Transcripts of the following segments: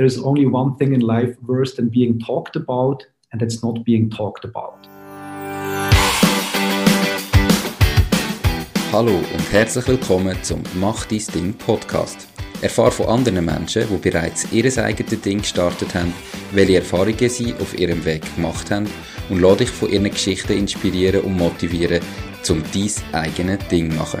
there is only one thing in life worse than being talked about, and that's not being talked about. Hallo und herzlich willkommen zum Mach dein Ding Podcast. Erfahre von anderen Menschen, die bereits ihr eigenes Ding gestartet haben, welche Erfahrungen sie auf ihrem Weg gemacht haben und lade dich von ihren Geschichten inspirieren und motivieren, um dein eigenes Ding zu machen.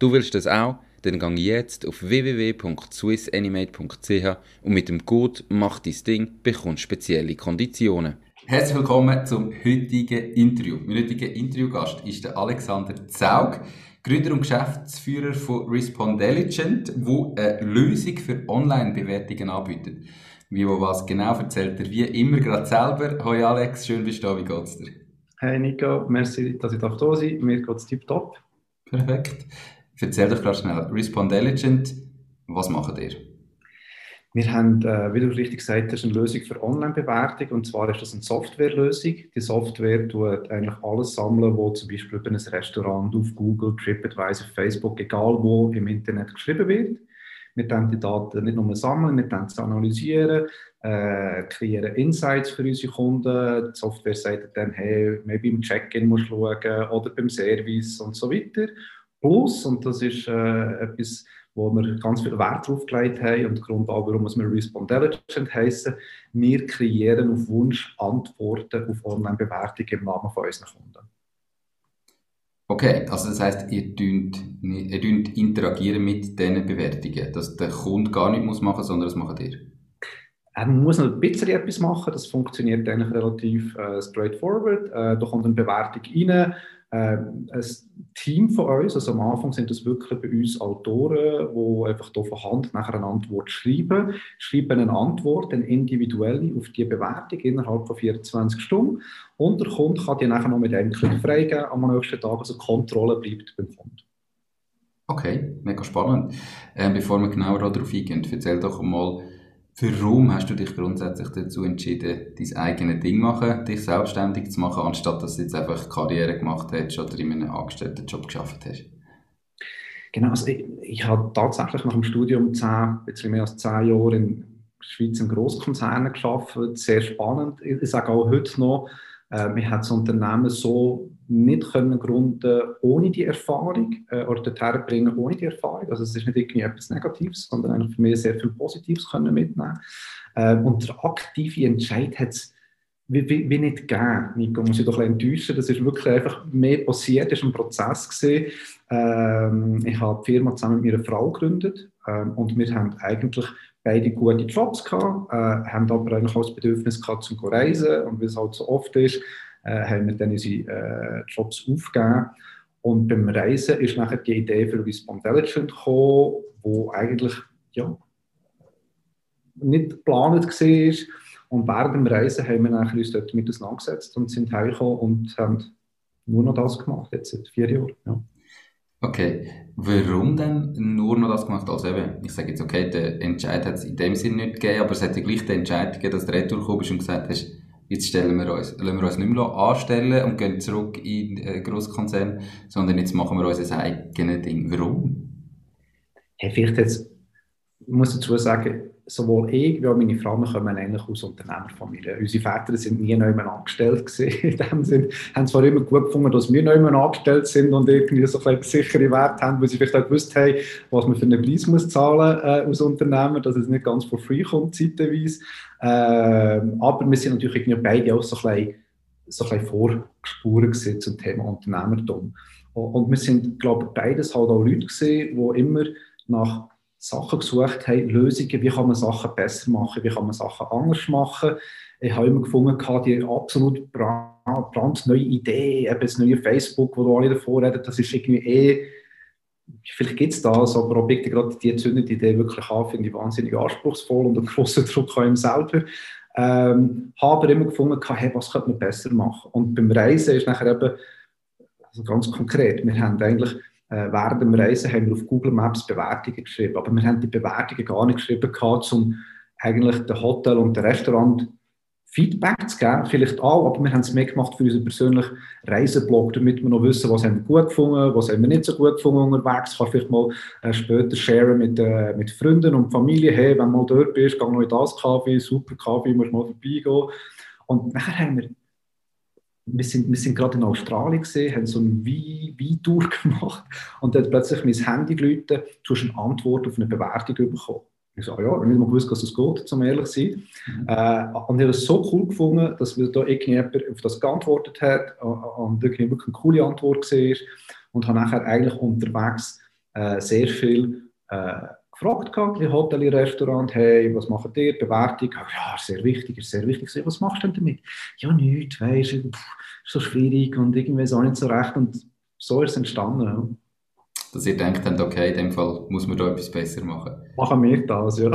Du willst das auch? Dann gang jetzt auf www.swissanimate.ch und mit dem Code Mach dein Ding bekommst spezielle Konditionen. Herzlich willkommen zum heutigen Interview. Mein heutiger Interviewgast ist der Alexander Zaug, Gründer und Geschäftsführer von Respondelligent, wo eine Lösung für Online-Bewertungen anbietet. Wie wo was genau erzählt er wie immer gerade selber. Hoi Alex, schön bist du da, wie geht's dir? Hey Nico, merci, dass ich da sein darf. Mir geht's tiptop. Perfekt. Erzähl doch gerade schnell, Respondelligent, was macht ihr? Wir haben, äh, wie du richtig gesagt hast, eine Lösung für Online-Bewertung. Und zwar ist das eine Softwarelösung. Die Software tut eigentlich alles sammeln, was zum Beispiel über ein Restaurant auf Google, TripAdvisor, Facebook, egal wo im Internet geschrieben wird. Wir können die Daten nicht nur sammeln, wir können sie analysieren, äh, kreieren Insights für unsere Kunden. Die Software sagt dann, hey, maybe im Check-in musst du schauen oder beim Service und so weiter. Plus, und das ist äh, etwas, wo wir ganz viel Wert drauf gelegt haben und Grund auch, warum wir Respondelligent heißen, wir kreieren auf Wunsch Antworten auf Online-Bewertungen im Namen von unseren Kunden. Okay, also das heißt, ihr dünnt, ihr dünnt interagieren mit diesen Bewertungen, dass der Kunde gar nicht muss machen, sondern das macht ihr. Er muss noch ein bisschen etwas machen, das funktioniert eigentlich relativ äh, straightforward. Äh, da kommt eine Bewertung rein, ähm, ein Team von uns, also am Anfang sind das wirklich bei uns Autoren, die einfach hier von Hand nachher eine Antwort schreiben, schreiben eine Antwort, eine individuelle auf die Bewertung innerhalb von 24 Stunden und der Kunde kann die nachher noch mit einem Klick freigeben am nächsten Tag, also Kontrolle bleibt beim Kunden. Okay, mega spannend. Ähm, bevor wir genauer darauf eingehen, erzähl doch mal, Warum hast du dich grundsätzlich dazu entschieden, dein eigenes Ding machen, dich selbstständig zu machen, anstatt dass du jetzt einfach Karriere gemacht hast oder in einem Angestelltenjob geschafft hast? Genau, also ich, ich habe tatsächlich nach dem Studium zehn, bisschen mehr als zehn Jahre in Schweiz in Großkonzernen geschafft, sehr spannend. Ich sage auch heute noch, äh, man hat das Unternehmen so nicht können gründen ohne die Erfahrung äh, oder dorthin bringen ohne die Erfahrung. Also es ist nicht irgendwie etwas Negatives, sondern einfach für mich sehr viel Positives können mitnehmen. Äh, und der aktive Entscheid hat es wie, wie, wie, nicht gegeben. Nico, muss ich doch ein bisschen enttäuschen. Das ist wirklich einfach mehr passiert, es war ein Prozess gewesen. Ähm, ich habe die Firma zusammen mit meiner Frau gegründet ähm, und wir haben eigentlich beide gute Jobs gehabt, äh, haben aber eigentlich auch das Bedürfnis gehabt, zum reisen und wie es halt so oft ist, äh, haben wir dann unsere äh, Jobs aufgegeben. Und beim Reisen ist nachher die Idee für Respondelligent gekommen, wo eigentlich ja, nicht geplant war. Und während dem Reisen haben wir nachher uns dort mit auseinandergesetzt und sind heimgekommen und haben nur noch das gemacht, jetzt seit vier Jahren. Ja. Okay, warum denn nur noch das gemacht? Also eben, ich sage jetzt, okay, der Entscheid hat es in dem Sinne nicht gegeben, aber es hat ja gleich den Entscheid gegeben, dass du retour bist und gesagt hast, jetzt stellen wir uns, lassen wir uns nicht mehr anstellen und gehen zurück in den Grosskonzern, sondern jetzt machen wir unser eigenes Ding. Warum? Hey, vielleicht jetzt, ich muss dazu sagen, sowohl ich wie auch meine Frau kommen eigentlich aus Unternehmerfamilie. Unsere Väter sind nie neu angestellt gewesen. In haben zwar immer gut gefunden, dass wir neu angestellt sind und irgendwie so ein sichere Wert haben, weil sie vielleicht auch gewusst haben, was man für einen Preis muss zahlen äh, als Unternehmer, dass es nicht ganz for free kommt, zeitweise. Ähm, aber wir sind natürlich beide auch so ein bisschen, so bisschen vorgespuren zum Thema Unternehmertum. Und wir sind, glaube ich, beides halt auch Leute gesehen, die immer nach Sachen gesucht haben, Lösungen, wie kann man Sachen besser machen, wie kann man Sachen anders machen. Ich habe immer gefunden, die absolut brandneue Idee, eben das neue Facebook, wo alle davor reden, das ist irgendwie eh vielleicht gibt es das, aber ob ich gerade die zündende Idee wirklich habe, finde ich wahnsinnig anspruchsvoll und einen grossen Druck an ihm selber. Ähm, habe aber immer gefunden, hey, was könnte man besser machen? Und beim Reisen ist nachher eben, also ganz konkret, wir haben eigentlich äh, während dem Reisen haben wir auf Google Maps Bewertungen geschrieben, aber wir haben die Bewertungen gar nicht geschrieben gehabt, um eigentlich den Hotel und den Restaurant Feedback zu geben, vielleicht auch, aber wir haben es mehr gemacht für unseren persönlichen Reiseblog, damit wir noch wissen, was haben wir gut gefunden, was haben wir nicht so gut gefunden unterwegs. Kann vielleicht mal äh, später sharen mit, äh, mit Freunden und Familie. Hey, wenn du mal dort bist, geh noch in das Kaffee, super Kaffee, musst mal vorbeigehen. Und nachher haben wir wir sind, wir sind gerade in Australien gesehen, haben so ein Wein-Tour gemacht und dann hat plötzlich mein Handy geläutet, du hast eine Antwort auf eine Bewertung bekommen. Ich sage, ja, ich habe nicht mal gewusst, dass es geht, um ehrlich zu sein. Mhm. Äh, und ich habe es so cool gefunden, dass wir da irgendjemand auf das geantwortet hat und irgendwie wirklich eine coole Antwort war. Und habe nachher eigentlich unterwegs äh, sehr viel äh, gefragt gehabt, Hotel, Restaurant, hey, was macht ihr, Bewertung? Ja, sehr wichtig, ist sehr wichtig. Was machst du denn damit? Ja, nichts, weißt du, so schwierig und irgendwie auch nicht so recht. Und so ist es entstanden. Ja dass ihr denkt okay, in dem Fall muss man da etwas besser machen. Machen wir das, ja.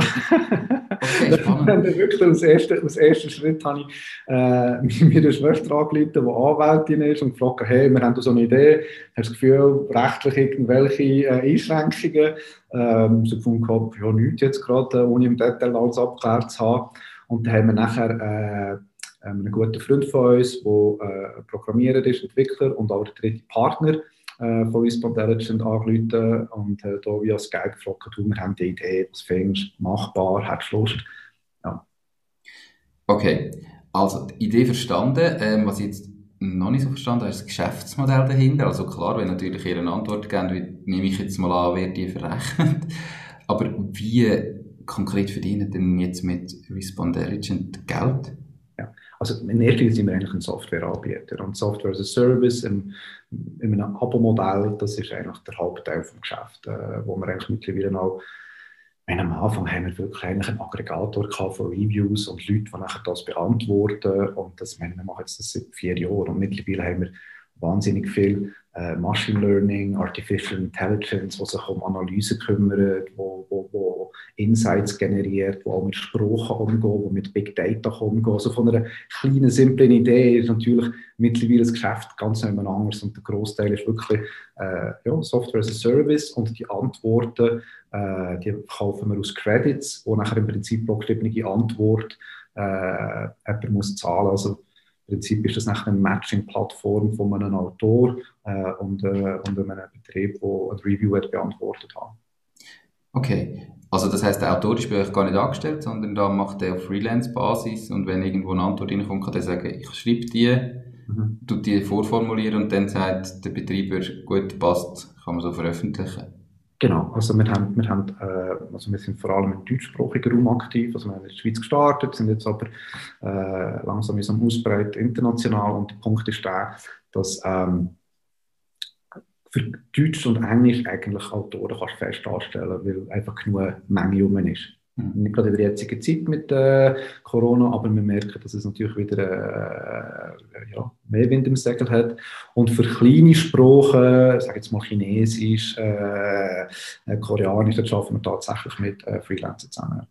Okay, spannend. wirklich als ersten, als ersten Schritt habe ich äh, meiner Schwester angerufen, die Anwältin ist und gefragt, hey, wir haben da so eine Idee, hast du das Gefühl, rechtlich irgendwelche äh, Einschränkungen? Ähm, so gefunden, ja, nichts jetzt gerade, ohne im Detail alles abgeklärt zu haben. Und dann haben wir nachher äh, einen guten Freund von uns, der äh, Programmierer ist, Entwickler und auch der dritte Partner, äh, von Response Intelligent angerufen und äh, da via Skype gefragt, wir haben die Idee, was du machbar, hättest du Lust? Ja. Okay, also die Idee verstanden. Ähm, was ich jetzt noch nicht so verstanden habe, ist das Geschäftsmodell dahinter. Also klar, wenn natürlich ihr eine Antwort geben, nehme ich jetzt mal an, wer die verrechnet. Aber wie konkret verdienen denn jetzt mit Respondelligent Geld? Also in erster Linie sind wir eigentlich ein Softwareanbieter und Software as a Service in, in einem Abo-Modell, das ist eigentlich der Hauptteil des Geschäfts, äh, wo wir eigentlich mittlerweile auch wenn am Anfang haben wir wirklich eigentlich einen Aggregator von Reviews und Leute, die nachher das beantworten. Und das, wir machen jetzt das seit vier Jahren. Und mittlerweile haben wir wahnsinnig viel äh, Machine Learning, Artificial Intelligence, was sich um Analyse kümmert, wo, wo, wo Insights generiert, wo auch mit Sprachen umgeht, wo mit Big Data umgeht. Also von einer kleinen, simplen Idee ist natürlich mittlerweile das Geschäft ganz anders und der Großteil ist wirklich äh, ja, Software as a Service und die Antworten, äh, die kaufen wir aus Credits, wo nachher im Prinzip pro geschriebene Antwort äh, jemand muss zahlen. Also im Prinzip ist das nachher eine Matching-Plattform von einem Autor äh, und, äh, und einem Betrieb, der ein Review hat beantwortet hat. Okay, also das heißt, der Autor ist bei euch gar nicht angestellt, sondern da macht er auf Freelance-Basis und wenn irgendwo eine Antwort reinkommt, kann er sagen, ich schreibe die, mhm. tut die vorformulieren und dann sagt der Betreiber, gut, passt, kann man so veröffentlichen. Genau, also wir, haben, wir, haben, äh, also wir sind vor allem im deutschsprachigen Raum aktiv, also wir haben in der Schweiz gestartet, sind jetzt aber äh, langsam am Ausbreiten international und der Punkt ist der, dass ähm, für Deutsch und Englisch eigentlich Autoren kannst fest anstellen, weil einfach genug Menge rum ist. Mhm. Nicht gerade in der jetzigen Zeit mit äh, Corona, aber wir merken, dass es natürlich wieder äh, ja, mehr Wind im Segel hat. Und für kleine Sprachen, sage jetzt mal Chinesisch, äh, äh Koreanisch, da arbeiten wir tatsächlich mit äh, Freelancern zusammen.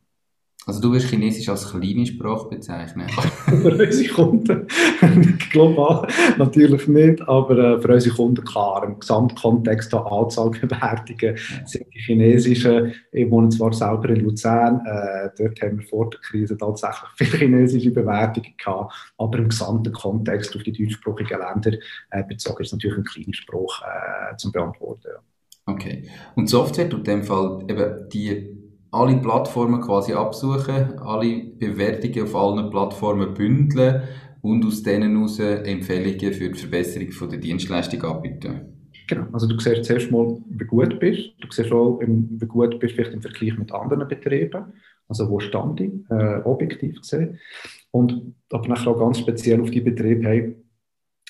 Also du wirst Chinesisch als kleine Sprache bezeichnen? für unsere Kunden global natürlich nicht, aber äh, für unsere Kunden klar. Im Gesamtkontext der Anzahl Bewertungen ja. sind die chinesischen, ich wohne zwar selber in Luzern, äh, dort haben wir vor der Krise tatsächlich viele chinesische Bewertungen gehabt, aber im gesamten Kontext auf die deutschsprachigen Länder äh, bezogen ist natürlich ein kleiner Spruch äh, zum Beantworten. Ja. Okay. Und Software tut in dem Fall eben die alle Plattformen quasi absuchen, alle Bewertungen auf allen Plattformen bündeln und aus denen heraus Empfehlungen für die Verbesserung von der Dienstleistung anbieten. Genau, also du siehst zuerst mal, wie gut bist. Du siehst auch, wie gut bist vielleicht im Vergleich mit anderen Betrieben. Also wo stand ich, äh, objektiv gesehen. Und aber nachher auch ganz speziell auf die Betriebe, hey,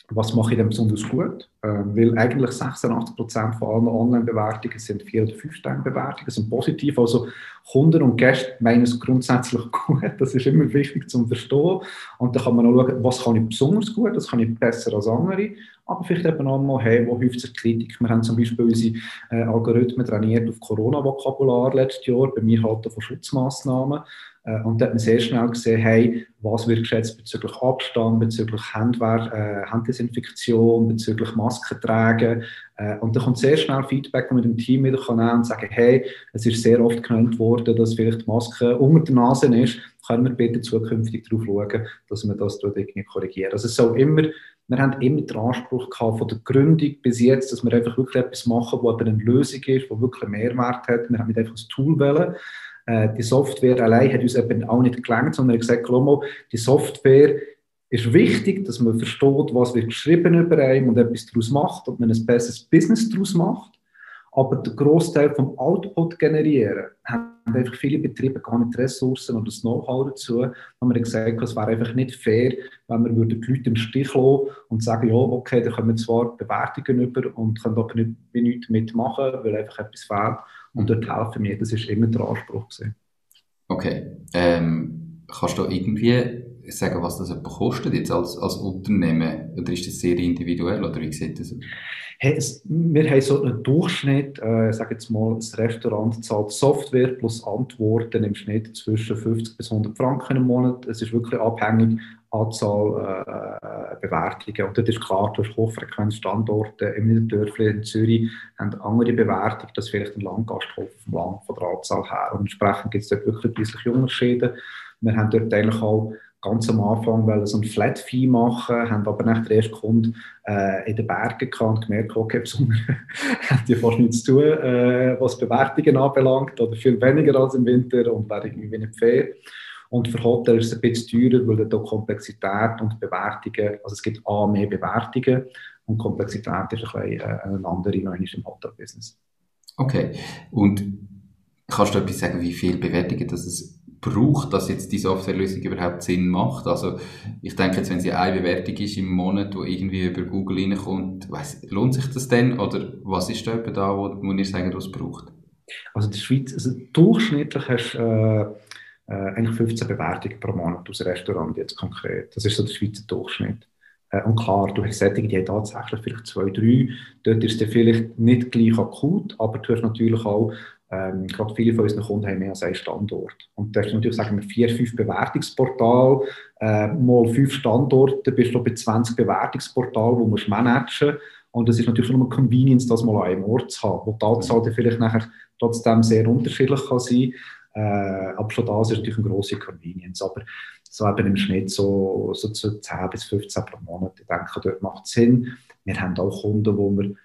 was mache ich denn besonders gut? Ähm, weil eigentlich 86% von allen Online-Bewertungen sind 4- oder 5-Sterne-Bewertungen, sind positiv. Also Kunden und Gäste meinen es grundsätzlich gut. Das ist immer wichtig zu verstehen. Und dann kann man auch schauen, was kann ich besonders gut, das kann ich besser als andere. Aber vielleicht eben auch mal, hey, wo hilft sich Kritik? Wir haben zum Beispiel unsere äh, Algorithmen trainiert auf Corona-Vokabular letztes Jahr, bei mir halt von Schutzmaßnahmen. Äh, und da hat man sehr schnell gesehen, hey, was wird geschätzt bezüglich Abstand, bezüglich Handwehr, äh, Handdesinfektion, bezüglich Masken tragen. Äh, und da kommt sehr schnell Feedback, wo man dem Team wieder kann und sagen, hey, es ist sehr oft genannt worden, dass vielleicht die Maske unter der Nase ist. Können wir bitte zukünftig darauf schauen, dass wir das irgendwie korrigieren. Also es soll immer wir haben immer den Anspruch gehabt, von der Gründung bis jetzt, dass wir einfach wirklich etwas machen, wo eine Lösung ist, wo wirklich einen Mehrwert hat. Wir haben nicht einfach ein Tool wählen. Äh, die Software allein hat uns eben auch nicht gelangt, sondern gesagt, mal, die Software ist wichtig, dass man versteht, was wird geschrieben über einen und etwas daraus macht und man ein besseres Business daraus macht. Aber der Großteil vom Output generieren, haben einfach viele Betriebe gar nicht die Ressourcen oder das Know-how dazu. Haben wir gesagt, es wäre einfach nicht fair, wenn wir die Leute im Stich lassen und sagen, ja, okay, da können wir zwar Bewertungen über und können aber nicht, nichts mitmachen, weil einfach etwas fehlt. Und dort helfen wir. Das ist immer der Anspruch. Gewesen. Okay. Ähm, kannst du irgendwie sagen, was das kostet jetzt als, als Unternehmen? Oder ist das sehr individuell? Oder wie sieht das aus? Hey, es, wir haben so einen Durchschnitt, äh, sage jetzt mal, das Restaurant zahlt Software plus Antworten im Schnitt zwischen 50 bis 100 Franken im Monat. Es ist wirklich abhängig Anzahl äh, Bewertungen. Und das ist klar, du hast Hochfrequenzstandorte im Niederdörfli in Zürich haben andere Bewertungen, als vielleicht ein Landgasthof vom Land von der Anzahl her. Und entsprechend gibt es dort wirklich preisliche Unterschiede. Wir haben dort eigentlich auch ganz am Anfang so ein Flat Fee machen, haben aber nach der ersten Kunde äh, in den Bergen gehabt und gemerkt, okay, Sommer haben die fast nichts zu tun, äh, was Bewertungen anbelangt, oder viel weniger als im Winter und wäre irgendwie nicht fair. Und für Hotel ist es ein bisschen teurer, weil da Komplexität und Bewertungen, also es gibt A, mehr Bewertungen und Komplexität ist ein bisschen äh, eine andere noch im Hotel-Business. Okay. Und kannst du etwas sagen, wie viele Bewertungen das es braucht, dass jetzt die Softwarelösung überhaupt Sinn macht? Also ich denke jetzt, wenn sie eine Bewertung ist im Monat, wo irgendwie über Google reinkommt, weiss, lohnt sich das denn? Oder was ist da da, wo, wo ihr sagen, was es braucht? Also in der Schweiz, also durchschnittlich hast du äh, äh, eigentlich 15 Bewertungen pro Monat aus Restaurant jetzt konkret. Das ist so der Schweizer Durchschnitt. Äh, und klar, du hast Sättige, die haben tatsächlich vielleicht zwei, drei. Dort ist es vielleicht nicht gleich akut, aber du hast natürlich auch, ähm, gerade viele von unseren Kunden haben mehr als einen Standort. Und da hast du natürlich, sagen wir, vier, fünf Bewertungsportale, äh, mal fünf Standorte, bist du bei 20 Bewertungsportalen, die musst managen und es ist natürlich nur eine Convenience, das mal an einem Ort zu haben, wo die Anzahl vielleicht nachher trotzdem sehr unterschiedlich kann sein äh, aber schon das ist natürlich eine grosse Convenience. Aber so eben im Schnitt so, so 10 bis 15 pro Monat. Ich denke, dort macht es Sinn. Wir haben auch Kunden, wo wir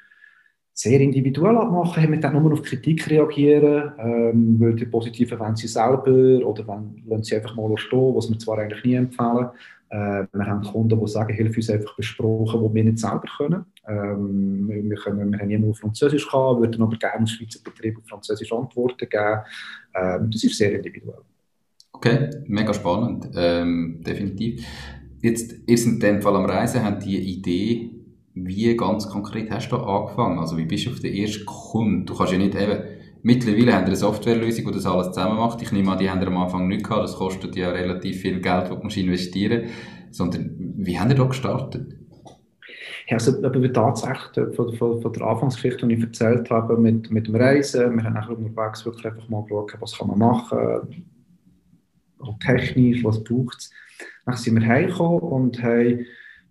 sehr individuell abmachen, haben wir dann nur auf Kritik reagieren, ähm, weil die positiven wollen sie selber oder wenn, lassen sie einfach mal stehen, was wir zwar eigentlich nie empfehlen. Äh, wir haben Kunden, die sagen, hilf uns einfach besprochen, wo wir nicht selber können. Ähm, wir, können, wir haben immer auf Französisch gehabt, würden aber gerne als Schweizer Betrieb auf Französisch Antworten geben. Ähm, das ist sehr individuell. Okay, mega spannend, ähm, definitiv. Jetzt ist in dem Fall am Reisen, haben die Idee, wie ganz konkret hast du angefangen? Also wie bist du auf den ersten Kunden? Du kannst ja nicht eben, mittlerweile haben wir eine Softwarelösung, die das alles zusammen macht. Ich nehme an, die haben am Anfang nicht gehabt, das kostet ja relativ viel Geld, das du investieren. Sondern wie haben ihr da gestartet? Ja, also aber tatsächlich von, von, von der Anfangsgeschichte, die ich erzählt habe, mit, mit dem Reisen, wir haben nachher unterwegs wirklich einfach mal geschaut, was kann man machen, auch technisch, was braucht es. Dann sind wir heimgekommen und haben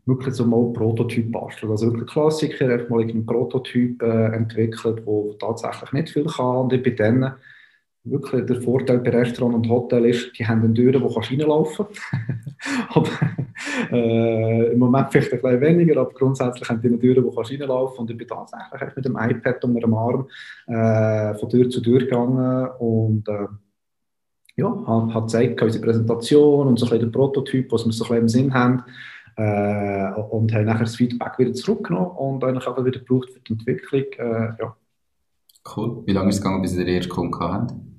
wirklich so mal Prototyp basteln. Also wirklich Klassiker, einfach mal einen Prototyp äh, entwickelt, der tatsächlich nicht viel kann. Und ich bin dann wirklich der Vorteil bei Restaurant und Hotel ist, die haben eine Tür, wo du reinlaufen kannst. äh, Im Moment vielleicht ein bisschen weniger, aber grundsätzlich haben die eine Tür, wo du reinlaufen kannst. Und ich bin tatsächlich mit dem iPad unter dem Arm äh, von Tür zu Tür gegangen und äh, ja, hat gezeigt, unsere Präsentation und so ein bisschen den Prototyp, was wir so ein bisschen im Sinn haben. Äh, und haben nachher das Feedback wieder zurückgenommen und eigentlich auch wieder gebraucht für die Entwicklung. Äh, ja. Cool. Wie lange ist es gegangen, bis ihr den ersten Kunden hatten?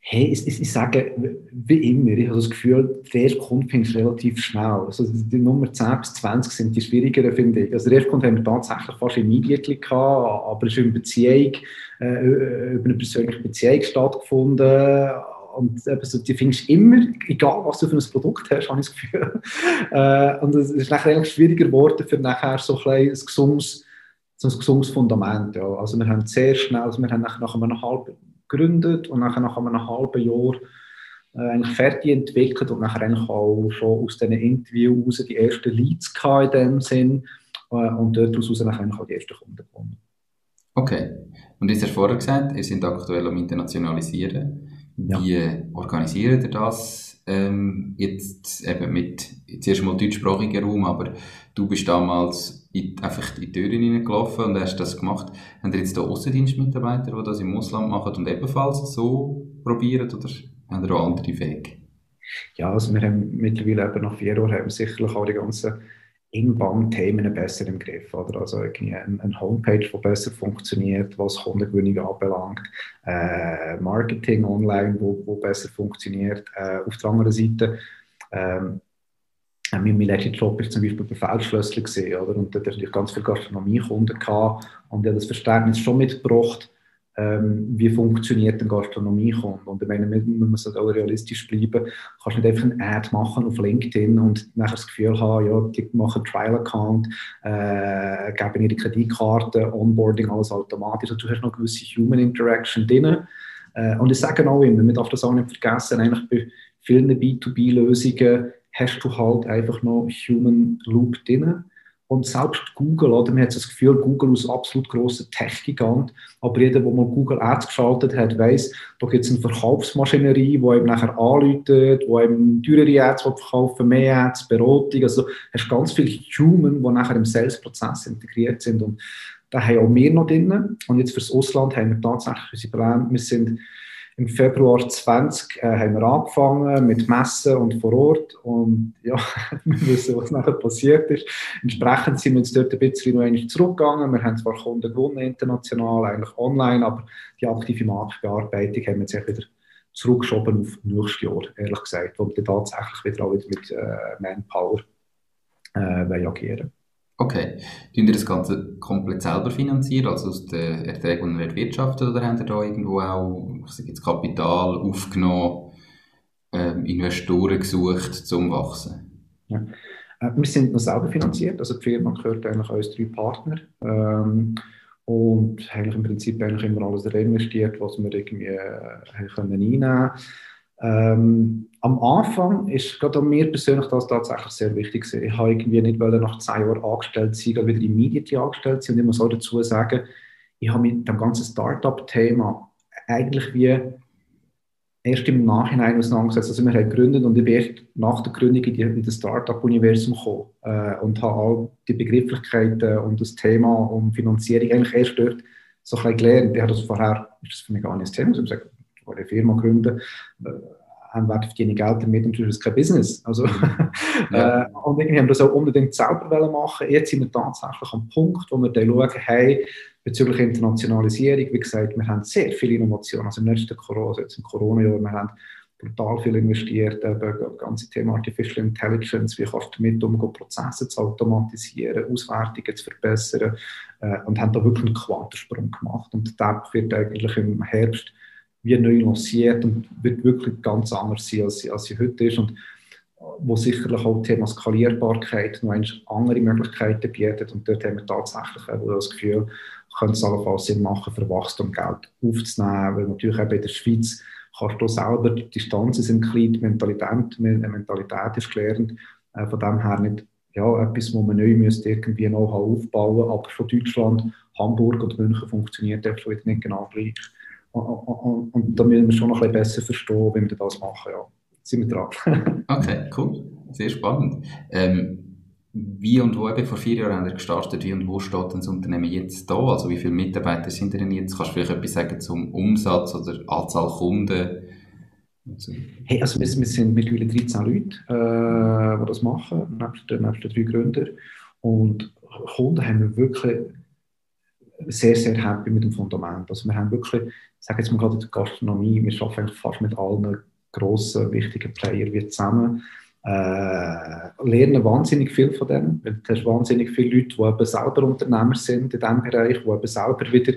Hey, ich, ich, sage, wie immer, ich habe das Gefühl, der erste Kunde findest relativ schnell. Also die Nummer 10 bis 20 sind die schwierigeren, finde ich. Also der erste Kunde haben wir tatsächlich fast immediately gehabt, aber es ist über Beziehung, äh, über eine persönliche Beziehung stattgefunden. Und eben so, die findest du immer, egal was du für ein Produkt hast, habe ich das Gefühl. äh, und es ist nachher schwieriger geworden, für nachher so ein, ein gesundes, ein gesundes Fundament. Ja. Also wir haben sehr schnell, also wir haben nach, nach einem halben gegründet und nachher nach einem halben Jahr äh, eigentlich fertig entwickelt und nachher eigentlich auch schon aus diesen Interviews die ersten Leads gehabt in dem Sinn äh, und daraus nachher auch die ersten Kunden gewonnen. Okay. Und jetzt hast vorher gesagt, ihr seid aktuell am Internationalisieren. Wie ja. organisiert ihr das? Ähm, jetzt eben mit, zuerst mal deutschsprachigen Raum, aber du bist damals in, einfach in die Türen hineingelaufen und hast das gemacht. Haben ihr jetzt da Außendienstmitarbeiter, die das im Ausland machen und ebenfalls so probieren oder haben ihr auch andere Wege? Ja, also wir haben mittlerweile eben nach vier Jahren haben sicherlich auch die ganzen Inbound-Themen besser im Griff. Oder? Also irgendwie eine, eine Homepage, die besser funktioniert, was Kundengewinnung anbelangt, äh, Marketing online, wo, wo besser funktioniert. Äh, auf der anderen Seite ähm, mein, mein letzter Job war zum Beispiel bei Feldschlössli oder? Und da hatte ich ganz viele Gastronomiekunden und ich habe das Verständnis schon mitgebracht, ähm, wie funktioniert ein Gastronomiekunde. Und ich meine, man muss halt auch realistisch bleiben. Du kannst nicht einfach eine Ad machen auf LinkedIn und nachher das Gefühl haben, ja, die machen einen Trial-Account, äh, geben ihre Kreditkarte, Onboarding, alles automatisch. Du hast noch gewisse Human Interaction drin. Äh, und ich sage auch immer, man darf das auch nicht vergessen, eigentlich bei vielen B2B-Lösungen hast du halt einfach noch Human Loop drin. Und selbst Google, oder, man hat das Gefühl, Google ist absolut grosser Tech-Gigant, aber jeder, der mal Google Ads geschaltet hat, weiß, da gibt es eine Verkaufsmaschinerie, die eben nachher anläutet, wo eben teurere Ads verkaufen, mehr Ads, Beratung, also hast ganz viele Human, die nachher im Sales-Prozess integriert sind. Und da haben auch wir noch drin. Und jetzt fürs Ausland haben wir tatsächlich unsere Pläne, wir sind im Februar 20 äh, haben wir angefangen mit Messen und vor Ort und ja, wir wissen, was nachher passiert ist. Entsprechend sind wir jetzt dort ein bisschen noch zurückgegangen. Wir haben zwar Kunden gewonnen international, eigentlich online, aber die aktive Marktbearbeitung haben wir jetzt wieder zurückgeschoben auf nächstes Jahr, ehrlich gesagt, wo wir tatsächlich wieder auch wieder mit äh, Manpower äh, agieren Okay. Tun ihr das Ganze komplett selber finanzieren, also aus den Erträgen, die ihr erwirtschaftet, oder habt ihr da irgendwo auch jetzt, Kapital aufgenommen, ähm, Investoren gesucht zum Wachsen? Ja. Äh, wir sind noch selber finanziert, also die Firma gehört eigentlich uns drei Partner. Ähm, und eigentlich im Prinzip eigentlich immer alles reinvestiert, was wir irgendwie äh, können einnehmen können. Ähm, am Anfang ist gerade mir persönlich das tatsächlich sehr wichtig gewesen. Ich habe irgendwie nicht nach zwei Jahren angestellt sein, wieder immediately angestellt sein. Und ich muss auch dazu sagen, ich habe mit dem ganzen Startup-Thema eigentlich wie erst im Nachhinein auseinandergesetzt. Also wir haben gegründet und ich bin erst nach der Gründung in, die, in das Startup-Universum gekommen äh, und habe auch die Begrifflichkeiten und das Thema um Finanzierung eigentlich erst dort so ein bisschen gelernt. Ich habe das vorher, ist das für mich gar nicht das Thema, ich habe eine Firma gründen, äh, haben wir verdienen Geld damit und das ist kein Business. Also, ja. äh, und irgendwie haben wir das auch unbedingt selber machen. Jetzt sind wir tatsächlich am Punkt, wo wir dann schauen, hey, bezüglich Internationalisierung, wie gesagt, wir haben sehr viele Innovationen, also im letzten Corona, also jetzt im Corona-Jahr, wir haben brutal viel investiert, eben das ganze Thema Artificial Intelligence, wie kannst du damit umgehen, Prozesse zu automatisieren, Auswertungen zu verbessern äh, und haben da wirklich einen Quantensprung gemacht. Und der wird eigentlich im Herbst wie neu lanciert und wird wirklich ganz anders sein, als, als sie heute ist. Und wo sicherlich auch das Thema Skalierbarkeit noch andere Möglichkeiten bietet. Und dort haben wir tatsächlich das Gefühl, könnte es allenfalls Sinn machen, für Wachstum Geld aufzunehmen, weil natürlich auch in der Schweiz kannst du selber, die Distanzen sind klein, die Mentalität, die Mentalität ist gelernt, äh, von dem her nicht ja, etwas, wo man neu müsste irgendwie noch aufbauen aber von Deutschland, Hamburg und München funktioniert das nicht genau gleich. Und, und, da müssen wir schon noch ein bisschen besser verstehen, wie wir das machen. Ja, sind wir dran. okay, cool. Sehr spannend. Ähm, wie und wo, eben vor vier Jahren haben gestartet, wie und wo steht das Unternehmen jetzt da? Also wie viele Mitarbeiter sind denn jetzt? Kannst du vielleicht etwas sagen zum Umsatz oder Anzahl Kunden? Hey, also wir, wir sind mittlerweile 13 Leute, äh, die das machen, nebst, nebst den drei Gründern. Und Kunden haben wir wirklich sehr, sehr happy mit dem Fundament. Also wir haben wirklich sage jetzt mal gerade in der Gastronomie, wir arbeiten fast mit allen grossen, wichtigen Playern zusammen. Äh, lernen wahnsinnig viel von denen, weil du hast wahnsinnig viele Leute, die eben selber Unternehmer sind in diesem Bereich, die eben selber wieder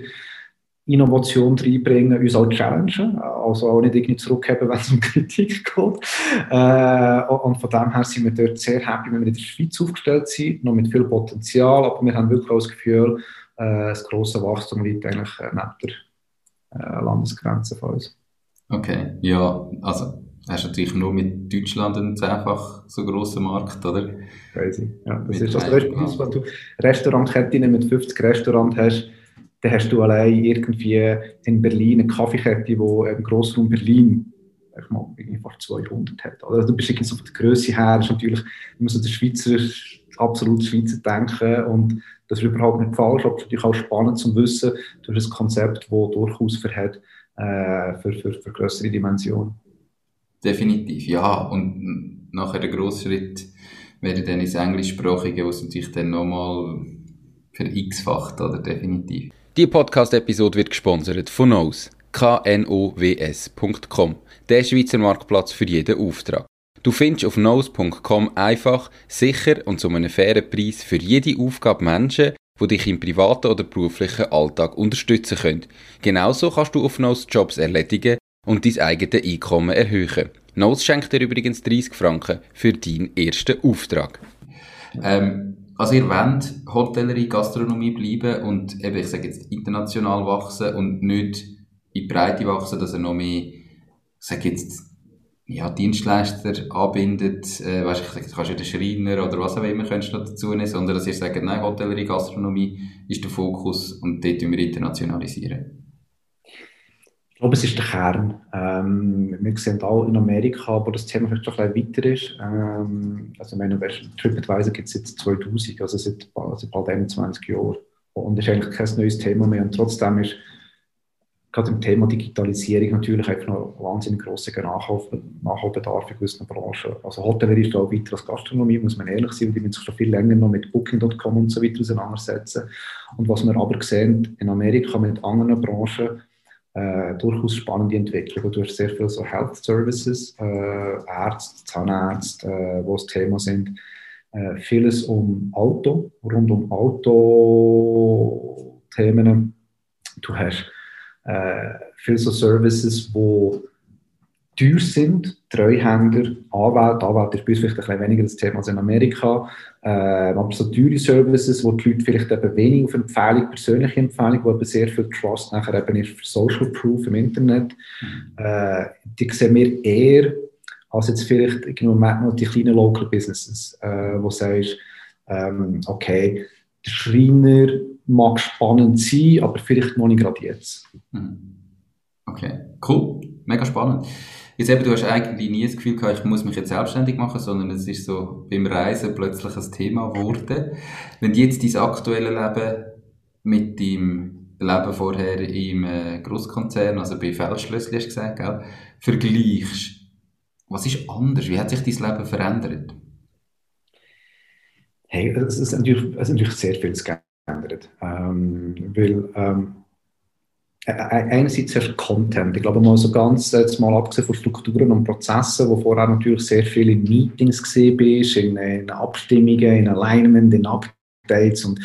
Innovation reinbringen, uns auch challengen, also auch nicht irgendwie zurückgeben, wenn es um Kritik geht. Äh, und von dem her sind wir dort sehr happy, wenn wir in der Schweiz aufgestellt sind, noch mit viel Potenzial, aber wir haben wirklich auch das Gefühl, äh, das grosse Wachstum liegt eigentlich äh, neben der äh, Landesgrenze von uns. Okay, ja, also hast du natürlich nur mit Deutschland einen zehnfach so grossen Markt, oder? Crazy, ja. Das mit ist das Restaurant, wenn du Restaurantkette mit 50 Restaurants hast, dann hast du allein irgendwie in Berlin eine Kaffeekette, die im Grossraum Berlin ich mal, irgendwie fast 200 hat. Also du bist irgendwie so von der Größe her, ist natürlich immer so der Schweizer, absolut Schweizer Denken und das ist überhaupt nicht falsch, aber natürlich auch spannend zu wissen, du hast ein Konzept, das durchaus für, hat, äh, für, für, für größere Dimensionen. Definitiv, ja. Und nachher der grosse Schritt wäre dann ins Englischsprachige, was natürlich dann nochmal für x-facht, oder? Definitiv. Die Podcast-Episode wird gesponsert von Nose. knows.com. Der Schweizer Marktplatz für jeden Auftrag. Du findest auf nose.com einfach, sicher und zu einem fairen Preis für jede Aufgabe Menschen, die dich im privaten oder beruflichen Alltag unterstützen können. Genauso kannst du auf Nose Jobs erledigen und dein eigenes Einkommen erhöhen. Nose schenkt dir übrigens 30 Franken für deinen ersten Auftrag. Ähm, also ihr wollt Hotellerie, Gastronomie bleiben und eben, ich sage jetzt, international wachsen und nicht in die Breite wachsen, dass er noch mehr, ich sage jetzt, ja, Dienstleister anbindet, äh, weißt, ich du kannst ja den Schreiner oder was auch immer könntest du noch dazu nehmen, sondern dass ihr sagt, nein, Hotellerie, Gastronomie ist der Fokus und dort wir internationalisieren. Ich glaube, es ist der Kern. Ähm, wir sehen auch in Amerika, wo das Thema vielleicht schon ein bisschen weiter ist. Ähm, also, meine, TripAdvisor gibt es jetzt 2000, also seit, also bald 21 Jahren. Und es ist eigentlich kein neues Thema mehr. Und trotzdem ist gerade im Thema Digitalisierung natürlich einfach noch wahnsinnig grosser Nachholbedarf in gewissen Branchen. Also Hotellerie ist auch weiter als Gastronomie, muss man ehrlich sein, die müssen sich schon viel länger noch mit Booking.com und so weiter auseinandersetzen. Und was wir aber sehen in Amerika mit anderen Branchen, äh, durchaus spannende Entwicklung. Du hast sehr viele so Health Services, äh, Ärzte, Zahnärzte, äh, wo das Thema sind. Äh, vieles um Auto, rund um Auto-Themen. Du hast äh, viele so Services, wo teuer sind, Treuhänder, Anwälte, Anwälte ist bei uns vielleicht ein bisschen weniger das Thema als in Amerika, äh, aber so teure Services, wo die Leute vielleicht eben wenig auf Empfehlung, persönliche Empfehlung, wo eben sehr viel Trust nachher eben ist für Social Proof im Internet, mhm. äh, die sehen wir eher als jetzt vielleicht im Moment noch die kleinen Local Businesses, äh, wo sagst, ähm, okay, der Schreiner mag spannend sein, aber vielleicht noch nicht gerade jetzt. Mhm. Okay, cool, mega spannend. Jetzt eben, du hast eigentlich nie das Gefühl gehabt, ich muss mich jetzt selbstständig machen, sondern es ist so beim Reisen plötzlich ein Thema geworden. Wenn du jetzt dein aktuelles Leben mit deinem Leben vorher im äh, Großkonzern, also bei Feldschlössli hast du gesagt, gell, vergleichst, was ist anders? Wie hat sich dein Leben verändert? Hey, es ist natürlich, es ist natürlich sehr viel geändert. Ähm, weil ähm, einerseits hast du Content. Ich glaube mal so ganz, jetzt mal abgesehen von Strukturen und Prozessen, wo vorher natürlich sehr viele in Meetings gesehen bist, in, in Abstimmungen, in Alignment, in Updates und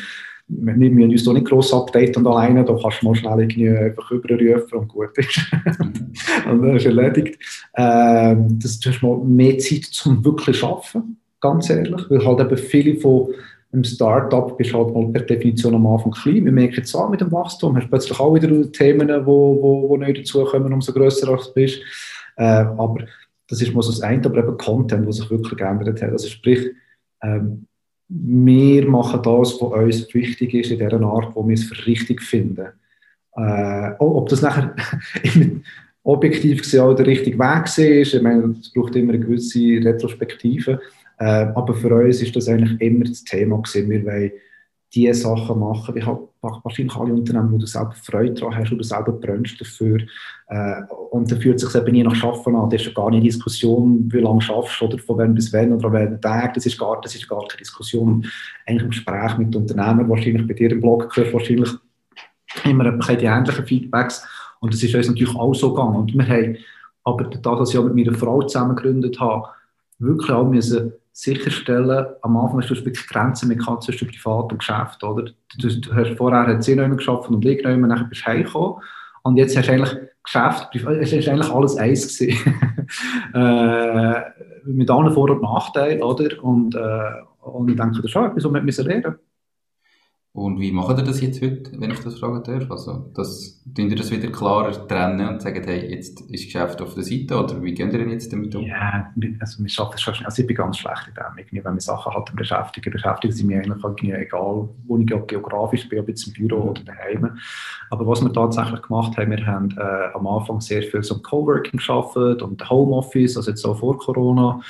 wir müssen uns da nicht gross updaten und alleine, da kannst du mal schnell irgendwie einfach überrufen und gut ist. und das ist erledigt. Ähm, das, du hast mal mehr Zeit zum wirklich arbeiten, ganz ehrlich, weil halt eben viele von im Startup bist halt mal per Definition am Anfang klein. Wir merken jetzt auch mit dem Wachstum, hast plötzlich auch wieder Themen, die wo, wo, wo neu dazukommen, umso grösser du bist. Äh, aber das ist mal so das eine, aber eben Content, was sich wirklich geändert hat. Also sprich, ähm, wir machen das, was uns wichtig ist, in der Art, wo wir es für richtig finden. Äh, ob das nachher objektiv gesehen auch der richtige Weg ist, ich meine, es braucht immer eine gewisse Retrospektive. Äh, aber für uns ist das eigentlich immer das Thema gewesen. Wir wollen diese Sachen machen, wie halt wahrscheinlich alle Unternehmen, wo du selber Freude daran hast, wo du selber brennst dafür. Äh, und dann fühlt es sich eben nie nach Schaffen an. Das ist ja gar nicht Diskussion, wie lange schaffst oder von wann bis wann oder an welchem Tag. Das ist gar, das ist gar keine Diskussion. Eigentlich im Gespräch mit Unternehmen, wahrscheinlich bei dir im Blog gehört wahrscheinlich immer die ähnlichen Feedbacks. Und das ist uns natürlich auch so gegangen. Und wir haben, aber da, dass ich auch mit meiner Frau zusammen gegründet habe, wirklich auch müssen sicherstellen, am Anfang hast du wirklich Grenzen mit zwischen Privat und Geschäft, oder? Du, du hast vorher hat sie nicht geschafft und ich nicht mehr, nachher bist du heimgekommen. Und jetzt hast du eigentlich Geschäft, es ist eigentlich alles eins gewesen. äh, mit allen Vor- und Nachteilen, oder? Und, äh, und ich denke, das ist schon etwas, was wir müssen lernen und wie macht ihr das jetzt heute, wenn ich das fragen darf? Also, das, tun ihr das wieder klarer trennen und sagen, hey, jetzt ist Geschäft auf der Seite oder wie gehen ihr denn jetzt damit um? Ja, also wir schaffen es schon Also ich bin ganz schlecht in dem. Irgendwie, wenn wir Sachen halt beschäftigen, beschäftigen sie mich eigentlich irgendwie egal, wo ich geografisch bin, ob jetzt im Büro oder daheim. Aber was wir tatsächlich gemacht haben, wir haben äh, am Anfang sehr viel so Coworking geschafft und Homeoffice, also jetzt so vor Corona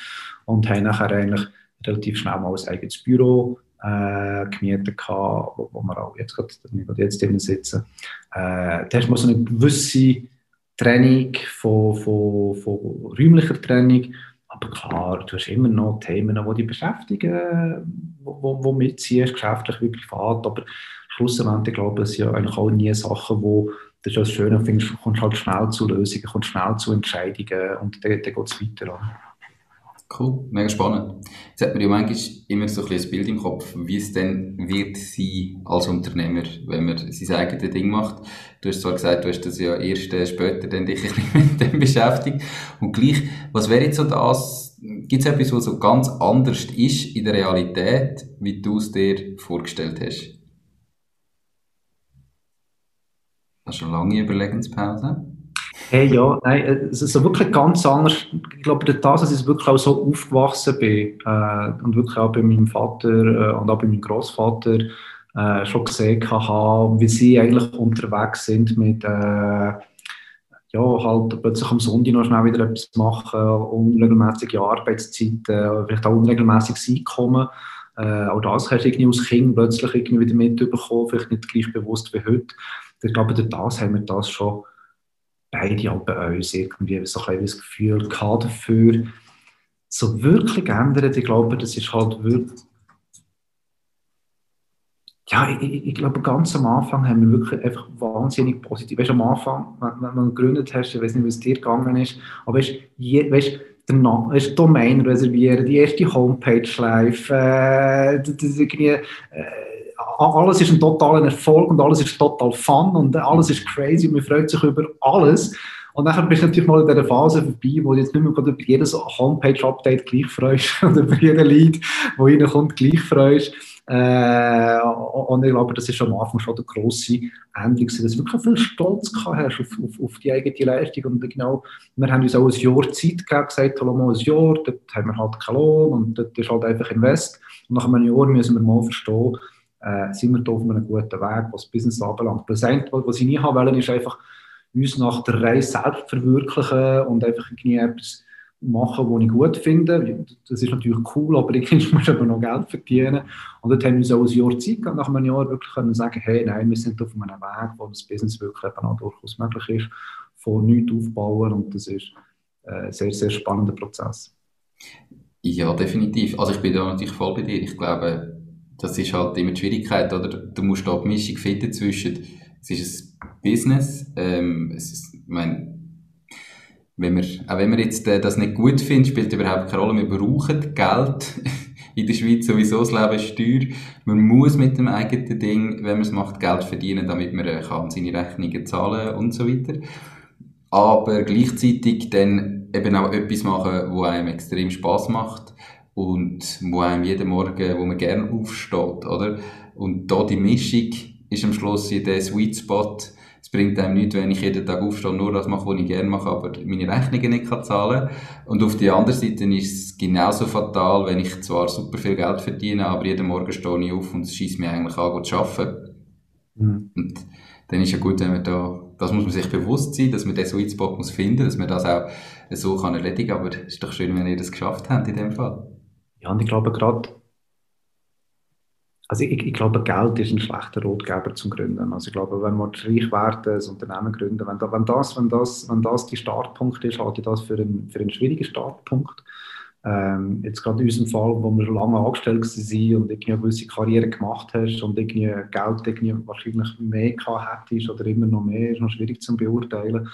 und haben nachher eigentlich relativ schnell mal ein eigenes Büro äh, gemietet gehabt, wo, wo wir auch jetzt gerade, jetzt drinnen sitzen. Äh, da hast du eine gewisse Trennung von, von, von räumlicher Trennung, aber klar, du hast immer noch Themen, die dich beschäftigen, wo, wo, mitziehst, geschäftlich wie privat, aber schlussendlich, glaube ich, sind ja eigentlich auch nie Sachen, wo das ist das findest, du kommst halt schnell zu Lösungen, kommst schnell zu Entscheidungen und dann, dann geht es weiter. Cool, mega spannend. Jetzt hat man ja manchmal immer so ein, ein Bild im Kopf, wie es denn wird sein als Unternehmer, wenn man sein eigenes Ding macht. Du hast zwar gesagt, du hast das ja erst äh, später dann dich mit dem beschäftigt. Und gleich, was wäre jetzt so das, gibt es etwas, was so ganz anders ist in der Realität, wie du es dir vorgestellt hast? Hast du eine lange Überlegenspause? Hey, ja, nein, es ist wirklich ganz anders. Ich glaube, das, dass ich wirklich auch so aufgewachsen bin äh, und wirklich auch bei meinem Vater äh, und auch bei meinem Großvater äh, schon gesehen habe, wie sie eigentlich unterwegs sind mit, äh, ja, halt plötzlich am Sonntag noch schnell wieder etwas machen, unregelmäßige Arbeitszeiten, vielleicht auch unregelmäßiges Einkommen. Äh, auch das hast du irgendwie als Kind plötzlich irgendwie wieder mitbekommen, vielleicht nicht gleich bewusst wie heute. Ich glaube, durch das haben wir das schon beide auch bei uns irgendwie so ein das Gefühl gehabt dafür. So wirklich geändert, ich glaube, das ist halt wirklich. Ja, ich, ich, glaube, ganz am Anfang haben wir wirklich einfach wahnsinnig positiv. Weißt du, am Anfang, wenn, wenn man gegründet hast, ich weiß nicht, wie es dir gegangen ist, aber weißt, je, weißt den weißt, Domain reservieren, die erste Homepage live, äh, das, das irgendwie, äh, alles ist ein totaler Erfolg und alles ist total fun und alles ist crazy und man freut sich über alles. Und dann bist du natürlich mal in dieser Phase vorbei, wo du jetzt nicht mehr über jedes Homepage-Update gleich freust oder über jeden Lead, der reinkommt, gleich freust. Äh, und ich glaube, das ist am Anfang schon der grosse Änderung, dass du wirklich viel Stolz hast auf, auf, auf, die eigene Leistung. Und genau, wir haben uns auch ein Jahr Zeit gegeben, gesagt, hallo, mal ein Jahr, dort haben wir halt keinen Lohn und dort ist halt einfach Invest. Und nach einem Jahr müssen wir mal verstehen, äh, sind wir da auf einem guten Weg, was Business anbelangt. Das Einzige, was ich nie haben wollte, ist einfach uns nach der Reise selbst verwirklichen und einfach irgendwie etwas machen, was ich gut finde. Das ist natürlich cool, aber ich muss aber noch Geld verdienen. Und dort haben wir uns auch ein Jahr Zeit gehabt, nach einem Jahr wirklich können sagen, hey, nein, wir sind auf einem Weg, wo das Business wirklich eben auch durchaus möglich ist, von nichts aufbauen und das ist ein sehr, sehr spannender Prozess. Ja, definitiv. Also ich bin da natürlich voll bei dir. Ich glaube, das ist halt immer die Schwierigkeit, oder? Du musst da die Mischung finden zwischen, es ist ein Business, ähm, es ist, ich meine, wenn wir, auch wenn wir jetzt äh, das nicht gut finden, spielt überhaupt keine Rolle. Wir brauchen Geld. In der Schweiz sowieso das Leben ist teuer. Man muss mit dem eigenen Ding, wenn man es macht, Geld verdienen, damit man äh, kann seine Rechnungen zahlen und so weiter. Aber gleichzeitig dann eben auch etwas machen, wo einem extrem Spaß macht und wo einem jeden Morgen, wo man gerne aufsteht, oder? Und da die Mischung ist am Schluss in der Sweet Spot. Es bringt einem nichts, wenn ich jeden Tag aufstehe, nur das mache, was ich gerne mache, aber meine Rechnungen nicht kann zahlen Und auf der anderen Seite ist es genauso fatal, wenn ich zwar super viel Geld verdiene, aber jeden Morgen stehe ich auf und es schießt mir eigentlich an, zu arbeiten. Mhm. Und dann ist ja gut, wenn man da, das muss man sich bewusst sein, dass man den Sweet Spot muss finden, dass man das auch so kann erledigen, aber es ist doch schön, wenn ihr das geschafft habt in dem Fall. Ja, und ich glaube gerade, also ich, ich, glaube, Geld ist ein schlechter Rotgeber zum Gründen. Also ich glaube, wenn man reich werden, ein Unternehmen gründen, wenn, wenn, das, wenn, das, wenn das die Startpunkt ist, halte ich das für einen, für einen schwierigen Startpunkt. Ähm, jetzt gerade in unserem Fall, wo wir schon lange angestellt waren und irgendwie eine gewisse Karriere gemacht hast und irgendwie Geld irgendwie wahrscheinlich mehr gehabt hättest oder immer noch mehr, ist noch schwierig zu beurteilen.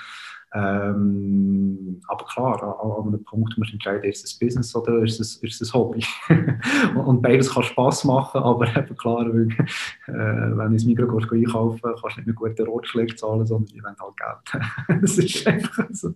Ähm, aber klar, an, einem Punkt musst du entscheiden, ist es Business oder ist es, ist es Hobby? und beides kann Spass machen, aber eben klar, weil, äh, wenn du ins Mikro gehst, einkaufen kannst du nicht mehr gute Rotschläge zahlen, sondern die wollen halt Geld. das ist einfach so.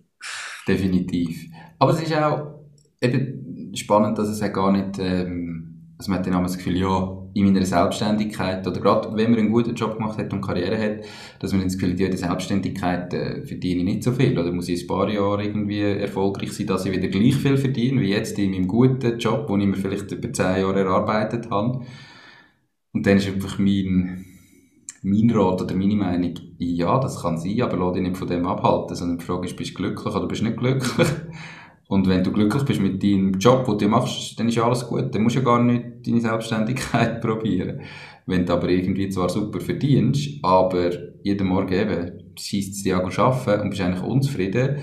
Definitiv. Aber es ist auch eben spannend, dass es ja gar nicht, ähm, also man hat dann das Gefühl, ja, in meiner Selbstständigkeit, oder gerade wenn man einen guten Job gemacht hat und Karriere hat, dass man das Gefühl hat, in der Selbstständigkeit äh, verdiene ich nicht so viel, oder muss ich ein paar Jahre irgendwie erfolgreich sein, dass ich wieder gleich viel verdiene, wie jetzt in meinem guten Job, den ich mir vielleicht über zehn Jahre erarbeitet habe. Und dann ist einfach mein, mein Rat oder meine Meinung, ja, das kann sein, aber lass dich nicht von dem abhalten, sondern die Frage ist, bist du glücklich oder bist du nicht glücklich? Und wenn du glücklich bist mit deinem Job, den du machst, dann ist alles gut. Dann musst du ja gar nicht deine Selbstständigkeit probieren. Wenn du aber irgendwie zwar super verdienst, aber jeden Morgen eben schießt es dich an arbeiten und bist eigentlich unzufrieden,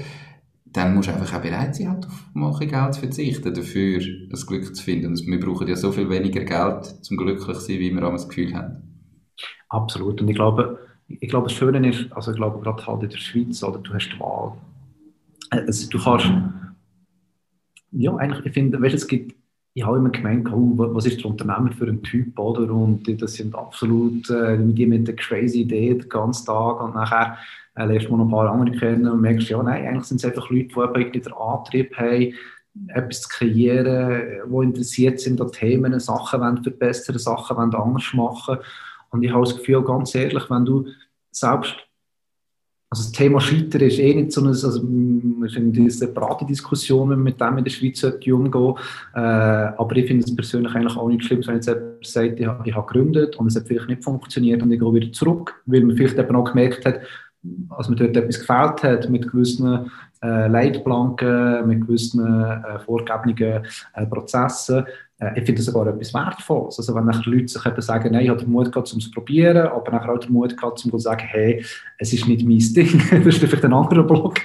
dann musst du einfach auch bereit sein, halt auf manche Geld zu verzichten, dafür das Glück zu finden. Und wir brauchen ja so viel weniger Geld, zum glücklich zu sein, wie wir das Gefühl haben. Absolut. Und ich glaube, ich glaube, das Schöne ist, also ich glaube, gerade halt in der Schweiz, oder du hast die Wahl. Also, du kannst ja, eigentlich, ich finde, weißt, es gibt, ich habe immer gemeint, oh, was ist der Unternehmer für ein Typ, oder? Und das sind absolut, äh, die mit der crazy Idee den ganzen Tag und nachher äh, lernst du noch ein paar andere kennen und merkst, ja, nein, eigentlich sind es einfach Leute, die irgendwie den Antrieb haben, etwas zu kreieren, die interessiert sind an Themen, Sachen wollen verbessern, Sachen wollen anders machen. Und ich habe das Gefühl, ganz ehrlich, wenn du selbst also das Thema Scheitern ist eh nicht so eine, also sind eine separate Diskussion, wenn man mit dem in der Schweiz umgehen. Äh, aber ich finde es persönlich eigentlich auch nicht schlimm, wenn jetzt jemand sagt, ich, ich habe gegründet und es hat vielleicht nicht funktioniert und ich gehe wieder zurück, weil man vielleicht eben auch gemerkt hat, als mir dort etwas gefällt hat, mit gewissen Leitplanken, mit gewissen äh, vorgegebenen äh, Prozessen, äh, ich finde das sogar etwas Wertvolles. Also wenn nachher Leute sich eben sagen, nein, ich habe den Mut gehabt, um es zu probieren, aber nachher auch den Mut gehabt, um zu sagen, hey, es ist nicht mein Ding, das ist vielleicht ein anderer Blog.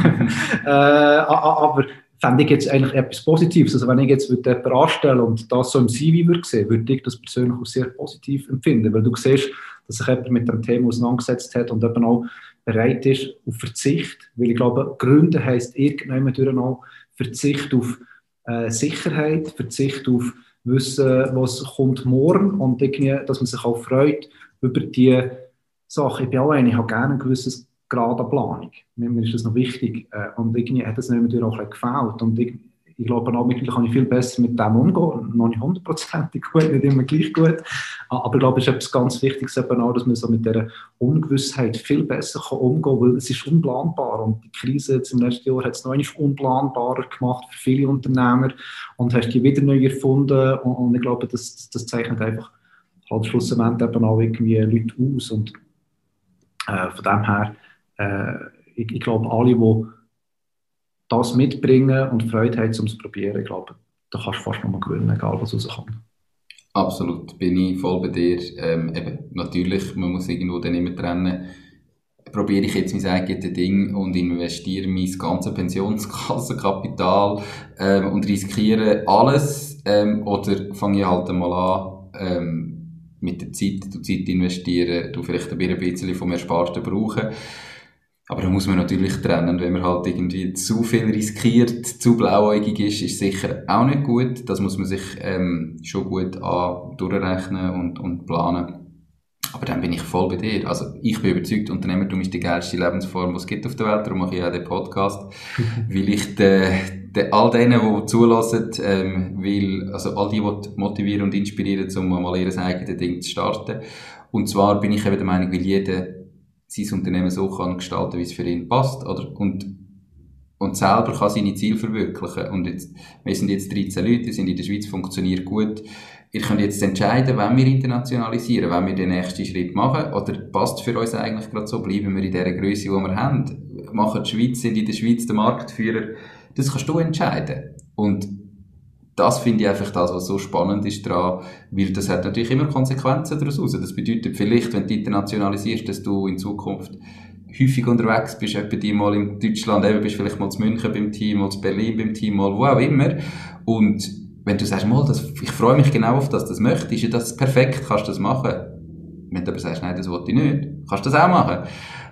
äh, aber fände ich jetzt eigentlich etwas Positives. Also wenn ich jetzt jemanden anstelle und das so im CV würde sehen, würde ich das persönlich auch sehr positiv empfinden, weil du siehst, dass sich jemand mit dem Thema auseinandergesetzt hat und eben auch bereit ist auf Verzicht, weil ich glaube, Gründe heisst irgendwann auch Verzicht auf äh, Sicherheit, Verzicht auf Wissen, was kommt morgen und irgendwie, dass man sich auch freut über die Sachen. Ich bin auch einer, ich habe gerne ein gewisses Grad an Planung. Mir ist das noch wichtig äh, und irgendwie hat das nicht auch ein gefällt und ich, glaube mittlerweile kann ich viel besser mit dem umgehen. Noch nicht hundertprozentig gut, nicht immer gleich gut. Aber ich glaube, es ist etwas ganz Wichtiges eben auch, dass man so mit dieser Ungewissheit viel besser kann umgehen kann, weil es ist unplanbar. Und die Krise jetzt im letzten Jahr hat es noch einmal unplanbarer gemacht für viele Unternehmer und hast die wieder neu erfunden. Und, und ich glaube, das, das zeichnet einfach halt schlussendlich eben auch irgendwie Leute aus. Und äh, von dem her, äh, ich, ich glaube, alle, die das mitbringen und Freude haben, um es zu probieren, ich glaube, da kannst du fast noch mal gewinnen, egal was rauskommt. Absolut, bin ich voll bei dir. Ähm, eben, natürlich, man muss irgendwo dann immer trennen, probiere ich jetzt mein eigenes Ding und investiere mein ganzes Pensionskassenkapital ähm, und riskiere alles ähm, oder fange ich halt einmal an, ähm, mit der Zeit, du Zeit investieren, du vielleicht ein bisschen vom Ersparten brauchen aber da muss man natürlich trennen, wenn man halt irgendwie zu viel riskiert, zu blauäugig ist, ist sicher auch nicht gut. Das muss man sich ähm, schon gut an durchrechnen und, und planen. Aber dann bin ich voll bei dir. Also ich bin überzeugt, Unternehmertum ist die geilste Lebensform, die es gibt auf der Welt. Darum mache ich auch den Podcast. weil ich de, de, all denen, die zulassen, ähm, will, also all die, die motivieren und inspirieren, um mal ihr eigenes Ding zu starten. Und zwar bin ich eben der Meinung, weil jeder sein Unternehmen so kann gestalten, wie es für ihn passt, oder? Und, und selber kann seine Ziele verwirklichen. Und jetzt, wir sind jetzt 13 Leute, sind in der Schweiz, funktioniert gut. Ihr könnt jetzt entscheiden, wenn wir internationalisieren, wenn wir den nächsten Schritt machen, oder passt für uns eigentlich gerade so, bleiben wir in der Größe, die wir haben, machen die Schweiz, sind in der Schweiz der Marktführer. Das kannst du entscheiden. Und das finde ich einfach das, was so spannend ist daran, weil das hat natürlich immer Konsequenzen daraus. Das bedeutet vielleicht, wenn du internationalisierst, dass du in Zukunft häufig unterwegs bist, etwa die mal in Deutschland, eben bist vielleicht mal zu München beim Team, mal zu Berlin beim Team, mal wo auch immer. Und wenn du sagst, mal, das, ich freue mich genau auf das, das möchte ist ja das perfekt, kannst du das machen. Wenn du aber sagst, nein, das wollte ich nicht, kannst du das auch machen.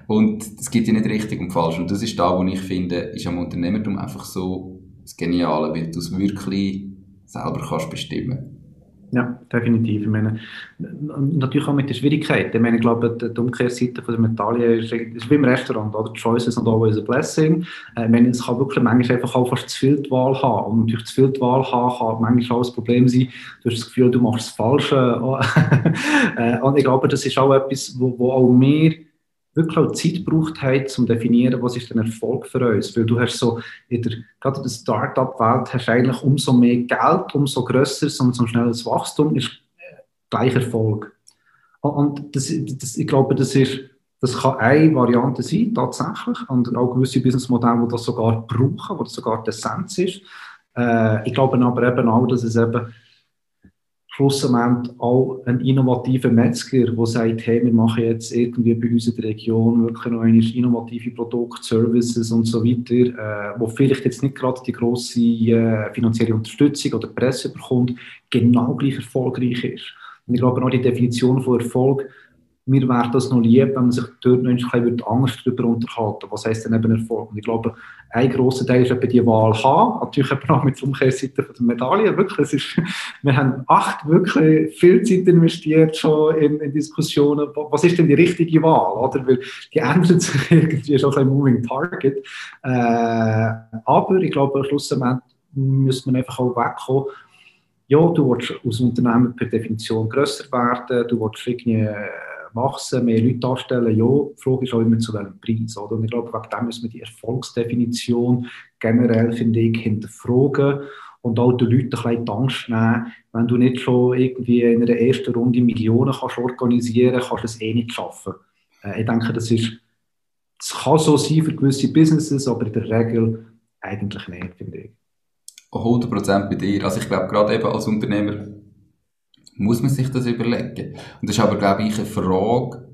Und es gibt ja nicht richtig und falsch. Und das ist da, wo ich finde, ist am Unternehmertum einfach so das Geniale, weil du es wirklich selber kannst bestimmen ja, definitiv. Ich meine, natürlich auch mit den Schwierigkeiten. Ich meine, glaube, die Umkehrseite von der Medaille ist, wie im Restaurant, oder? Choice is not always a blessing. Ich meine, es kann wirklich manchmal einfach auch fast zu viel die Wahl haben. Und natürlich zu viel die Wahl haben kann manchmal auch ein Problem sein. Du hast das Gefühl, du machst das Falsche. Und ich glaube, das ist auch etwas, wo, wo auch wir wirklich auch Zeit gebraucht haben, um zu definieren, was ist ein Erfolg für uns. Weil du hast so, in der, gerade in der Start-up-Welt hast du eigentlich umso mehr Geld, umso grösser, umso schnelleres Wachstum ist äh, gleich Erfolg. Und das, das, ich glaube, das ist, das kann eine Variante sein, tatsächlich, und auch gewisse Businessmodelle, die das sogar brauchen, wo das sogar die Essenz ist. Äh, ich glaube aber eben auch, dass es eben schlussendlich auch ein innovativer Metzger, der sagt, hey, wir machen jetzt irgendwie bei uns in der Region wirklich noch innovative Produkte, Services und so weiter, äh, wo vielleicht jetzt nicht gerade die grosse äh, finanzielle Unterstützung oder Presse bekommt, genau gleich erfolgreich ist. Und ich glaube auch die Definition von Erfolg mir wäre das noch lieb, wenn man sich dort noch ein bisschen Angst darüber unterhalten Was heisst denn eben Erfolg? Und ich glaube, ein grosser Teil ist eben die Wahl haben. Natürlich eben auch mit der Umkehrseite der Medaille. Wirklich, es ist, wir haben acht wirklich viel Zeit investiert schon in, in, Diskussionen. Was ist denn die richtige Wahl? Oder? Weil die ändert sich irgendwie schon ein moving target. Äh, aber ich glaube, schlussendlich müsste man einfach auch wegkommen ja, du willst als Unternehmer per Definition grösser werden, du willst irgendwie wachsen, mehr Leute darstellen, ja, die Frage ist auch immer zu welchem Preis. Oder? Und ich glaube, wegen dem müssen wir die Erfolgsdefinition generell, finde ich, hinterfragen und auch den Leuten ein bisschen die Angst nehmen, wenn du nicht schon irgendwie in einer ersten Runde Millionen kannst organisieren kannst, kannst du es eh nicht schaffen. Äh, ich denke, das ist, das kann so sein für gewisse Businesses, aber in der Regel eigentlich nicht, finde ich. 100% bei dir. Also ich glaube, gerade eben als Unternehmer muss man sich das überlegen. Und das ist aber, glaube ich, eine Frage,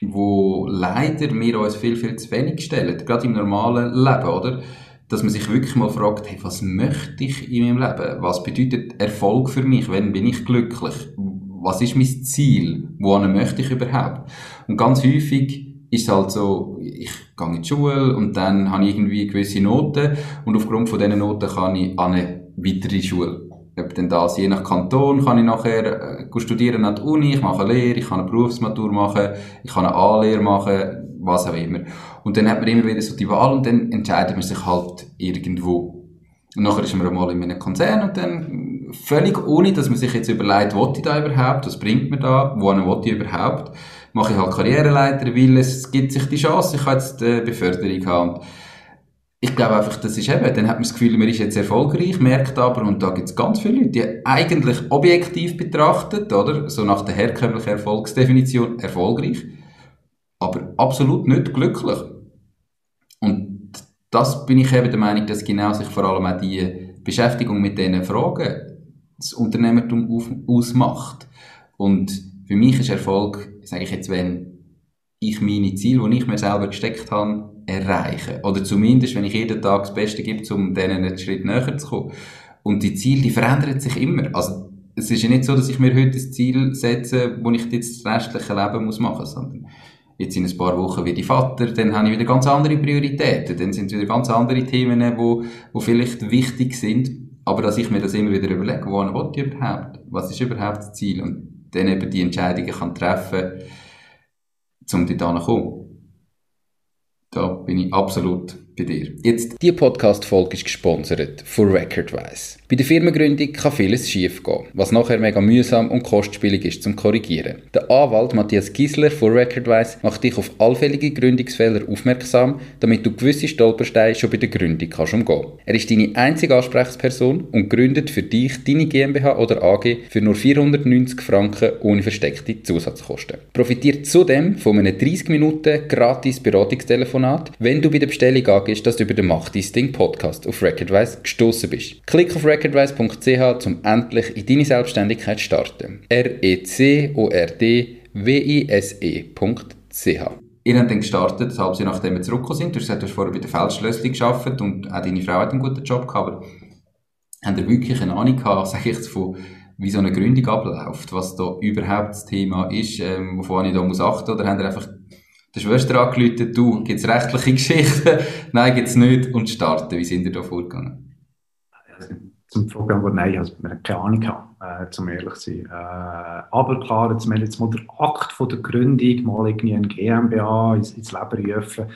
wo leider wir uns viel, viel zu wenig stellen, gerade im normalen Leben, oder? Dass man sich wirklich mal fragt, hey, was möchte ich in meinem Leben? Was bedeutet Erfolg für mich? Wann bin ich glücklich? Was ist mein Ziel? Wohin möchte ich überhaupt? Und ganz häufig ist es halt so, ich gehe in die Schule und dann habe ich irgendwie gewisse Noten und aufgrund von diesen Noten kann ich an eine weitere Schule ob denn das, je nach Kanton, kann ich nachher äh, studieren an der Uni, ich mache eine Lehre, ich kann eine Berufsmatur machen, ich kann eine A-Lehre machen, was auch immer. Und dann hat man immer wieder so die Wahl und dann entscheidet man sich halt irgendwo. Und nachher ist man einmal in einem Konzern und dann völlig ohne, dass man sich jetzt überlegt, was ich da überhaupt, was bringt mir da, wohin will ich überhaupt, mache ich halt Karriereleiter, weil es gibt sich die Chance, ich kann jetzt eine Beförderung haben ich glaube einfach, das ist eben, dann hat man das Gefühl, man ist jetzt erfolgreich, merkt aber, und da gibt es ganz viele Leute, die eigentlich objektiv betrachtet, oder, so nach der herkömmlichen Erfolgsdefinition erfolgreich, aber absolut nicht glücklich. Und das bin ich eben der Meinung, dass genau sich vor allem auch die Beschäftigung mit diesen Fragen das Unternehmertum auf, ausmacht. Und für mich ist Erfolg, sage ich jetzt, wenn ich meine Ziele, die ich mir selber gesteckt habe, erreichen. Oder zumindest, wenn ich jeden Tag das Beste gebe, um denen einen Schritt näher zu kommen. Und die Ziele, die verändern sich immer. Also, es ist ja nicht so, dass ich mir heute ein Ziel setze, wo ich jetzt das restliche Leben muss machen muss, sondern jetzt in ein paar Wochen wie die Vater, dann habe ich wieder ganz andere Prioritäten, dann sind es wieder ganz andere Themen, wo, wo vielleicht wichtig sind, aber dass ich mir das immer wieder überlege, wo will ich überhaupt? Was ist überhaupt das Ziel? Und dann eben die Entscheidungen kann treffen, um dort zu kommen. Da bin ich absolut bei dir. Jetzt. Die Podcast-Folge ist gesponsert von Recordwise. Bei der Firmengründung kann vieles schiefgehen, was nachher mega mühsam und kostspielig ist zum Korrigieren. Der Anwalt Matthias Gisler von Recordwise macht dich auf allfällige Gründungsfehler aufmerksam, damit du gewisse Stolpersteine schon bei der Gründung kannst umgehen. Er ist deine einzige Ansprechperson und gründet für dich deine GmbH oder AG für nur 490 Franken ohne versteckte Zusatzkosten. Profitiert zudem von einem 30 Minuten gratis Beratungstelefonat, wenn du bei der Bestellung angehst, dass du über den Mach dein Ding Podcast auf Recordwise gestoßen bist. Klick auf recordwise.ch, um endlich in deine Selbstständigkeit zu starten. R-E-C-O-R-D-W-I-S-E.ch Ihr habt dann gestartet, ein halbes nachdem wir zurückgekommen sind. Du hast vorher bei der Feldschlössli gearbeitet und auch deine Frau hat einen guten Job gehabt. Aber Haben ihr wirklich eine Ahnung gehabt, sage ich jetzt, von wie so eine Gründung abläuft, was da überhaupt das Thema ist, ähm, wovon ich da muss achten, oder haben ihr einfach der Schwester angerufen, du, gibt's rechtliche Geschichten? Nein, gibt's nicht, und starten. Wie sind ihr da vorgegangen? Zum Programm, wo nein, also wir haben keine Ahnung äh, zum ehrlich zu sein. Äh, aber klar, jetzt, wenn jetzt mal der Akt von der Gründung, mal irgendwie ein GmbH ins, ins Leben rufen,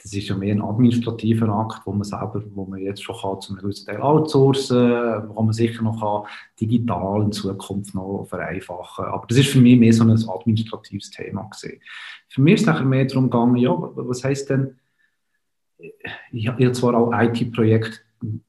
das ist ja mehr ein administrativer Akt, wo man selber, wo man jetzt schon kann, zum gewissen Teil outsourcen, wo man sicher noch kann, digital in Zukunft noch vereinfachen. Aber das ist für mich mehr so ein administratives Thema gewesen. Für mich ist nachher mehr darum gegangen, ja, was heißt denn, ich habe zwar auch IT-Projekte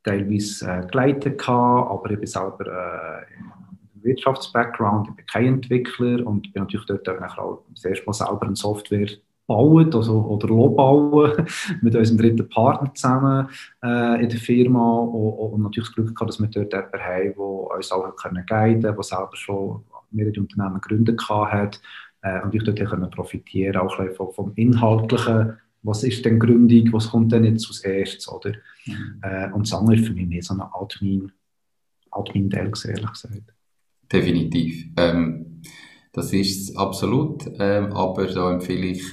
teilweise äh, geleitet gehabt, aber bin selber äh, Wirtschaftsbackground, ich bin kein Entwickler und bin natürlich dort auch das erste Mal selber eine Software bauen also, oder bauen mit unserem dritten Partner zusammen äh, in der Firma und, und, natürlich das Glück gehabt, dass wir dort jemanden haben, der uns auch können guiden konnte, der selber schon mehrere Unternehmen gegründet hat äh, und ich dort können profitieren auch vom, vom Inhaltlichen, was ist denn Gründung, was kommt denn jetzt als erstes, oder? Mhm. Äh, und das andere ist für mich mehr so ein Admin, Admin-Teil, ehrlich gesagt. Definitiv. Ähm, das ist es absolut, ähm, aber da empfehle ich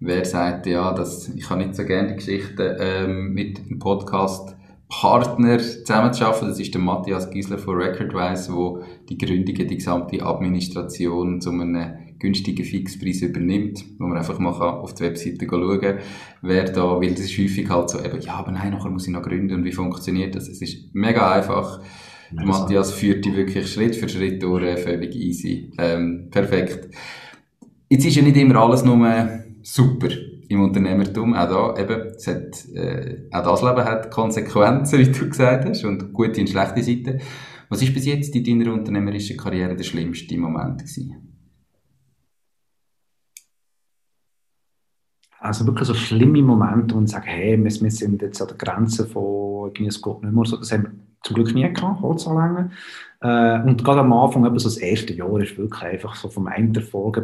wer sagt, ja, dass, ich habe nicht so gerne die Geschichte ähm, mit dem Podcast Partner zusammenzuschaffen. Das ist der Matthias Giesler von Recordwise, wo die Gründung, die gesamte Administration zu einem günstigen Fixpreis übernimmt, wo man einfach mal auf die Webseite schauen kann, wer da, weil das ist häufig halt so, eben, ja, aber nein, nachher muss ich noch gründen und wie funktioniert das? Es ist mega einfach. Ja, Matthias führt die wirklich Schritt für Schritt durch, völlig easy. Ähm, perfekt. Jetzt ist ja nicht immer alles nur super im Unternehmertum. Auch da eben, es hat, äh, auch das Leben hat Konsequenzen, wie du gesagt hast, und gute und schlechte Seiten. Was ist bis jetzt in deiner unternehmerischen Karriere der schlimmste Moment gewesen? Also wirklich so schlimme Momente, wo man sagt, hey, wir, wir sind jetzt an der Grenze von, es geht nicht mehr so. Das haben wir zum Glück nie gehabt, Holzanlängen. Äh, und gerade am Anfang, eben so das erste Jahr, ist wirklich einfach so vom einen Erfolg,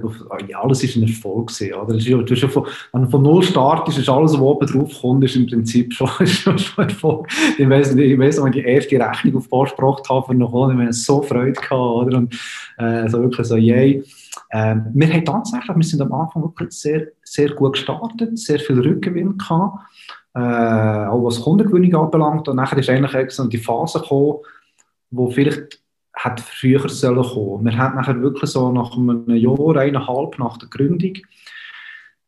alles ist ein Erfolg gewesen, oder? Ist, hast ja von, wenn du von null startest, ist alles, was oben drauf kommt, ist im Prinzip schon, ist schon, schon Erfolg. Ich weiss, ich weiss, wenn ich die erste Rechnung auf Post gebracht habe, noch, ich so Freude gehabt, oder? Und, äh, so wirklich so, yay. Äh, wir haben tatsächlich, wir sind am Anfang wirklich sehr, sehr gut gestartet, sehr viel Rückgewinn gehabt, äh, auch was Kundengewinnung anbelangt. Und nachher ist eigentlich so die Phase gekommen, wo vielleicht hat früher sollen kommen. Wir haben nachher wirklich so nach einem Jahr, eineinhalb nach der Gründung,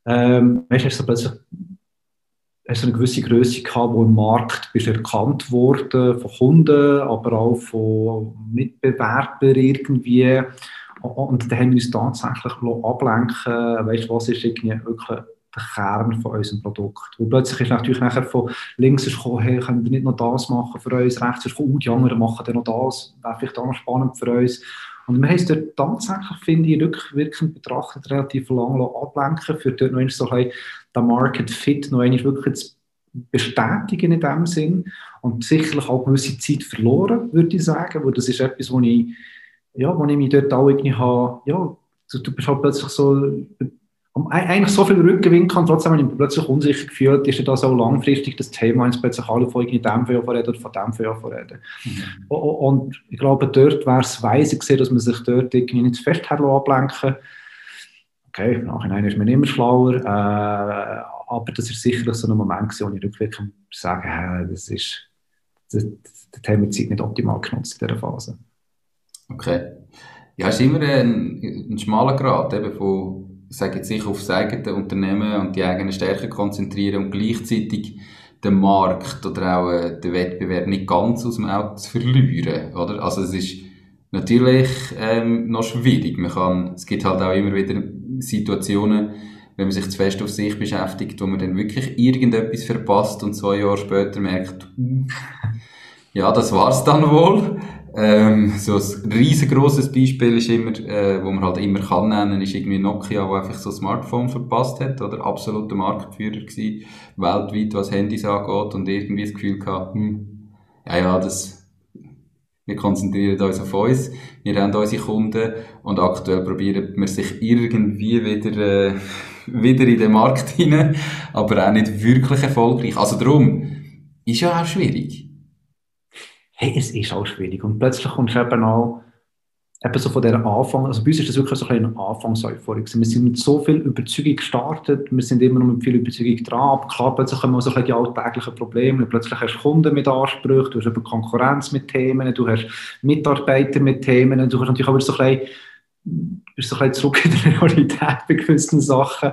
ähm, weißt, hast du plötzlich hast eine gewisse Größe gehabt, wo im Markt bist erkannt wurde von Kunden, aber auch von Mitbewerbern irgendwie. Und dann haben wir uns tatsächlich ablenken weißt, was ist wirklich der Kern von unserem Produkt. Und plötzlich ist natürlich nachher von links ist gekommen, hey, können wir nicht noch das machen für uns, rechts ist gekommen, oh, die anderen machen dann noch das, wäre vielleicht auch noch spannend für uns. Und wir haben es dort tatsächlich, finde ich, rückwirkend betrachtet, relativ lange ablenken, für dort noch so ein Market Fit noch einmal wirklich zu bestätigen in dem Sinn und sicherlich auch gewisse Zeit verloren, würde ich sagen, weil das ist etwas, wo ich, ja, wo ich mich dort auch irgendwie habe, ja, du bist halt plötzlich so und eigentlich so viel Rückgewinn kann, trotzdem habe ich mich plötzlich unsicher gefühlt, ist ja da so langfristig das Thema, jetzt plötzlich alle von dem Jahr reden oder von dem Jahr reden. Mhm. Und ich glaube, dort wäre es weise gewesen, dass man sich dort irgendwie nicht zu fest ablenken Okay, im Nachhinein ist man immer schlauer, äh, aber das ist sicherlich so ein Moment gewesen, wo ich rückwirkend sagen das ist, das, das haben wir die Zeit nicht optimal genutzt in dieser Phase. Okay. Ja, es ist immer ein, ein schmaler Grad eben von sage jetzt sich auf das eigene Unternehmen und die eigenen Stärken konzentrieren und gleichzeitig den Markt oder auch äh, den Wettbewerb nicht ganz aus dem Auge zu verlieren, oder? Also es ist natürlich ähm, noch schwierig. Man kann, es gibt halt auch immer wieder Situationen, wenn man sich zu fest auf sich beschäftigt, wo man dann wirklich irgendetwas verpasst und zwei Jahre später merkt, ja, das war's dann wohl. Ähm, so ein riesengroßes Beispiel ist immer, äh, wo man halt immer kann nennen, ist irgendwie Nokia, wo einfach so ein Smartphone verpasst hat, oder absoluter Marktführer gewesen, weltweit, was Handys angeht, und irgendwie das Gefühl gehabt, hm, ja, ja, das, wir konzentrieren uns auf uns, wir haben unsere Kunden, und aktuell probieren wir sich irgendwie wieder, äh, wieder in den Markt hinein, aber auch nicht wirklich erfolgreich. Also darum, ist ja auch schwierig. Hey, es ist auch schwierig. Und plötzlich kommst du eben auch eben so von der Anfang, also bei uns ist das wirklich so ein eine Anfangseuphorie. Wir sind mit so viel Überzeugung gestartet, wir sind immer noch mit viel Überzeugung dran, aber klar, plötzlich kommen so die alltäglichen Probleme, plötzlich hast du Kunden mit Ansprüchen, du hast eben Konkurrenz mit Themen, du hast Mitarbeiter mit Themen, du hast natürlich auch so ein bist so ein bisschen zurück in der Realität bei gewissen Sachen.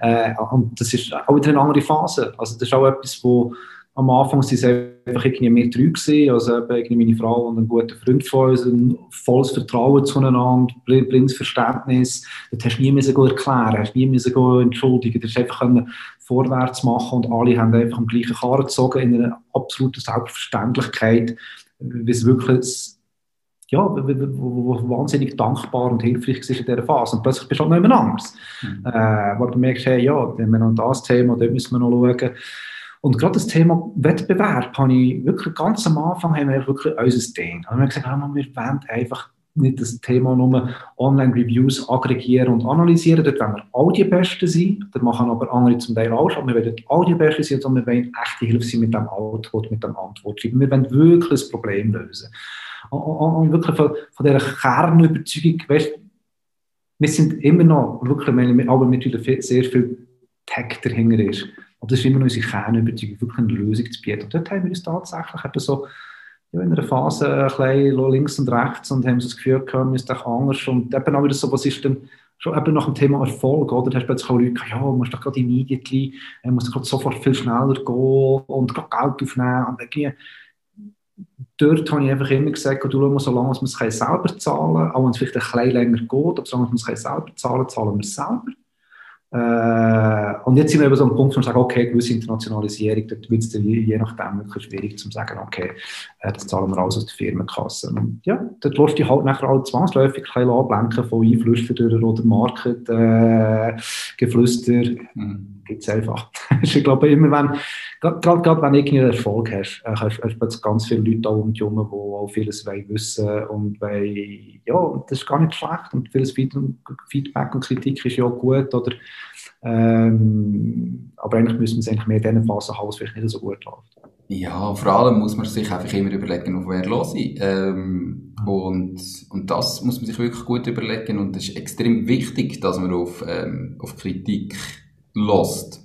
Äh, und das ist auch wieder eine andere Phase. Also das ist auch etwas, wo am Anfang sind es einfach irgendwie mehr drei gewesen, also irgendwie meine Frau und ein guter Freund von uns, ein volles Vertrauen zueinander, blindes Verständnis, das hast du nie müssen erklären, hast nie müssen entschuldigen, du hast einfach können vorwärts machen und alle haben einfach am gleichen Karren gezogen in einer absoluten Selbstverständlichkeit, wie es wirklich ja, wahnsinnig dankbar und hilfreich war in dieser Phase. Und plötzlich bist du auch halt nicht mehr anders. Mhm. Äh, wo du merkst, hey, ja, wenn wir noch das Thema, dort müssen wir noch schauen. Und gerade das Thema Wettbewerb habe ich wirklich ganz am Anfang haben wir wirklich unser Ding. Und wir haben gesagt, ah, wir wollen einfach nicht das Thema nur Online-Reviews aggregieren und analysieren. Dort wollen wir all die Besten sein. Das machen aber andere zum Teil auch schon. Wir wollen all die Besten sein und wir wollen echte Hilfe sein mit dem Output, mit dem Antwort. Wir wollen wirklich das Problem lösen. Und, wirklich von, von dieser Kernüberzeugung, weißt, wir sind immer noch, wirklich, aber natürlich sehr viel Tag dahinter ist. Aber das ist immer noch unsere Kernüberzeugung, wirklich eine Lösung zu bieten. Und dort haben wir uns tatsächlich eben so ja, in einer Phase ein bisschen links und rechts und haben so das Gefühl gehabt, wir müssen anders. Und eben auch wieder so, was ist denn schon eben nach dem Thema Erfolg, oder? Da hast du plötzlich auch Leute ja, du musst doch gerade immediately, du musst gerade sofort viel schneller gehen und Geld aufnehmen. Und irgendwie, dort habe ich einfach immer gesagt, du schau solange man es selber zahlen kann, auch wenn es vielleicht ein bisschen länger geht, aber solange man es selber zahlen kann, zahlen wir es selber. Äh, und jetzt sind wir eben so am Punkt, wo wir sagen, okay, gewisse Internationalisierung, dort wird es je, je nachdem wirklich schwierig zu sagen, okay, das zahlen wir alles aus der Firmenkasse. Und ja, dort lässt dich halt nachher auch zwangsläufig ein ablenken von Einflüssen oder Market, äh, mhm. gibt es einfach. ich glaube, immer wenn, gerade, gerade wenn du irgendwie Erfolg hast, äh, hast, hast du ganz viele Leute da um dich herum, die auch vieles wissen und wollen, ja, das ist gar nicht schlecht und vieles Feedback und Kritik ist ja gut, oder ähm, aber eigentlich müssen wir es eigentlich mehr in diesen Phasen haben, es vielleicht nicht so gut läuft. Ja, vor allem muss man sich einfach immer überlegen, auf wer los ist. Ähm, und, und das muss man sich wirklich gut überlegen und es ist extrem wichtig, dass man auf, ähm, auf Kritik lässt.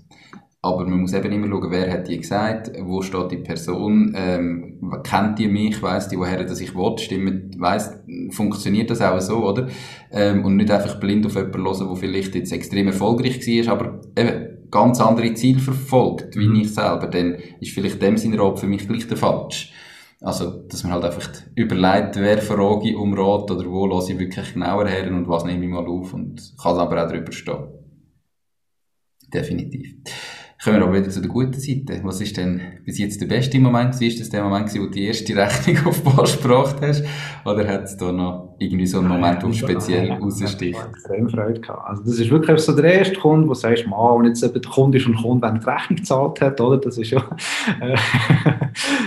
Aber man muss eben immer schauen, wer hat die gesagt, wo steht die Person, ähm, kennt die mich, weiss die, woher das ich will, stimmt, weiss, funktioniert das auch so, oder? Ähm, und nicht einfach blind auf jemanden hören, der vielleicht jetzt extrem erfolgreich war, aber eben ganz andere Ziele verfolgt, wie mhm. ich selber, dann ist vielleicht dem Sinne Rat für mich gleich der falsch. Also, dass man halt einfach überlegt, wer frage ich um Rat oder wo lasse ich wirklich genauer her und was nehme ich mal auf und kann aber auch drüber stehen. Definitiv. Kommen wir aber wieder zu der guten Seite. Was ist denn bis jetzt der beste Moment gewesen? Ist das der Moment wo du die erste Rechnung auf Post gebracht hast? Oder hat es da noch irgendwie so einen Moment, wo speziell raussticht? Extrem Freude gehabt. Also das ist wirklich so der erste Kunde, wo du sagst, mal, und jetzt eben der Kunde ist ein Kunde, wenn er die Rechnung gezahlt hat, oder? Das ist ja,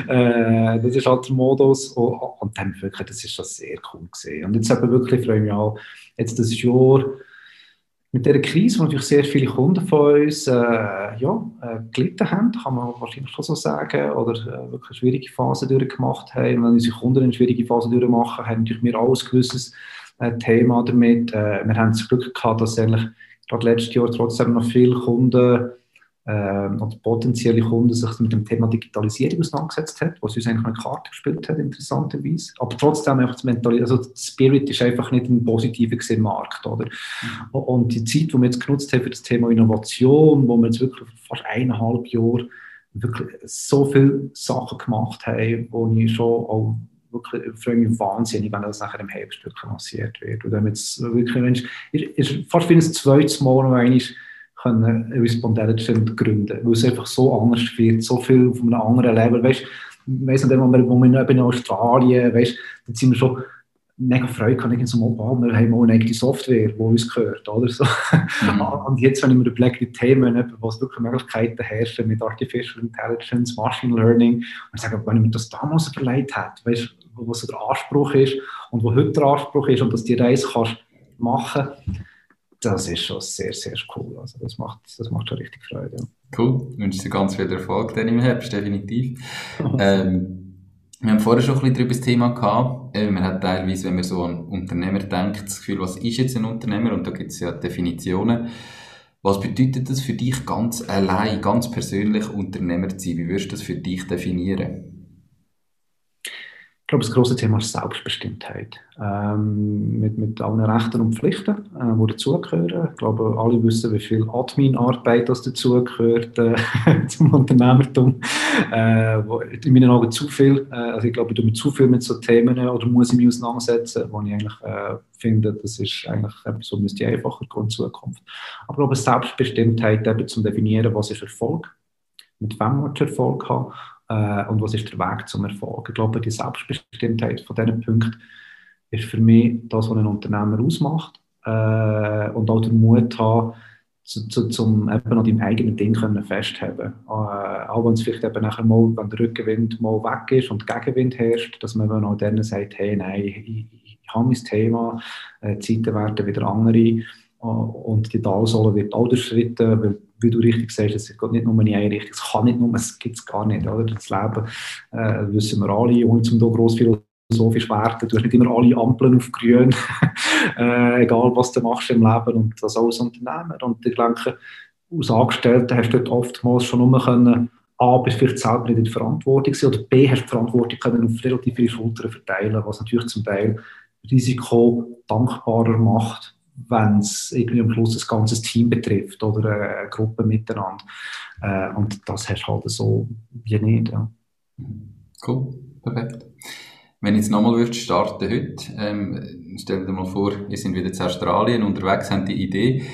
äh, das ist halt der Modus. Und dann wirklich, das ist schon sehr cool gesehen. Und jetzt eben wirklich freue ich mich auch, jetzt das Jahr, mit dieser Krise, wo natürlich sehr viele Kunden von uns äh, ja, äh, gelitten haben, kann man wahrscheinlich schon so sagen, oder äh, wirklich eine schwierige Phase durchgemacht haben. Und wenn unsere Kunden eine schwierige Phase durchmachen, haben natürlich wir auch ein gewisses äh, Thema damit. Äh, wir haben das Glück gehabt, dass eigentlich gerade letztes Jahr trotzdem noch viele Kunden ähm, oder potenzielle Kunden sich mit dem Thema Digitalisierung auseinandergesetzt hat, was uns eigentlich eine Karte gespielt hat, interessanterweise. Aber trotzdem einfach das Mental also der Spirit ist einfach nicht ein positiver im Markt, oder? Mhm. Und die Zeit, die wir jetzt genutzt haben für das Thema Innovation, wo wir jetzt wirklich fast eineinhalb Jahre wirklich so viele Sachen gemacht haben, wo ich schon auch wirklich, ich freue mich wahnsinnig, wenn das nachher im Herbst wirklich lanciert wird. Und dann jetzt wirklich, ist, ist fast wie ein zweites Mal noch einmal können Respondentin gründen, weil es einfach so anders wird, so viel auf einem anderen Level, weißt, weiss nicht, wo wir, wo wir in Australien, weißt, da sind wir schon mega Freude kann ich so mal, oh, wir haben mal eine eigene Software, die uns gehört, oder so. Mhm. Und jetzt, wenn ich mir überlege, die Themen, was wirklich Möglichkeiten herrschen mit Artificial Intelligence, Machine Learning, und ich sage, wenn ich mir das damals überlegt hätte, weißt, was der Anspruch ist und wo heute der Anspruch ist und dass die Reise kannst machen das ist schon sehr, sehr cool. Also das macht, das macht schon richtig Freude. Ja. Cool, ich wünsche dir ganz viel Erfolg dann im Herbst, definitiv. ähm, Wir haben vorher schon ein bisschen darüber das Thema gehabt. Äh, man hat teilweise, wenn man so an Unternehmer denkt, das Gefühl, was ist jetzt ein Unternehmer? Und da gibt es ja Definitionen. Was bedeutet das für dich ganz allein, ganz persönlich Unternehmer zu sein? Wie würdest du das für dich definieren? Ich glaube, das große Thema ist Selbstbestimmtheit. Ähm, mit, mit allen Rechten und Pflichten, äh, die dazugehören. Ich glaube, alle wissen, wie viel Adminarbeit das dazugehört äh, zum Unternehmertum. Äh, wo, in meinen Augen zu viel. Äh, also ich glaube, ich tue mich zu viel mit so Themen oder muss ich mich auseinandersetzen, wo ich eigentlich äh, finde, das ist eigentlich so müsste einfacher gehen in Zukunft. Aber ich Selbstbestimmtheit eben zum Definieren, was ist Erfolg, mit wem man Erfolg haben äh, und was ist der Weg zum Erfolg. Ich glaube, die Selbstbestimmtheit von diesen Punkten ist für mich das, was einen Unternehmer ausmacht äh, und auch den Mut haben, zu, zu, zum eben an deinem eigenen Ding können festhalten. Äh, auch wenn es vielleicht eben nachher mal, wenn der Rückenwind mal weg ist und Gegenwind herrscht, dass man eben auch dann sagt, hey, nein, ich, ich, habe mein Thema, äh, die Zeiten werden wieder andere äh, und die Talsohle wird auch durchschritten, weil wie du richtig sagst, es geht nicht nur in eine Richtung, es kann nicht nur, es gibt es gar nicht. Oder? Das Leben äh, wissen wir alle, ohne zum da gross philosophisch werden, du hast nicht immer alle Ampeln auf grün, äh, egal was du machst im Leben und das als Unternehmer. Und ich denke, als Angestellter hast du dort oftmals schon nur können, A, bist vielleicht selber nicht in der Verantwortung oder B, hast du die Verantwortung können auf relativ viele Schultern verteilen, was natürlich zum Teil Risiko dankbarer macht, wenn es irgendwie am Schluss ein ganzes Team betrifft oder eine Gruppe miteinander. Äh, und das hast du halt so wie nicht. Ja. Cool, perfekt. Wenn ich jetzt nochmal würdest starten heute, ähm, stell dir mal vor, wir sind wieder in Australien unterwegs, haben die Idee.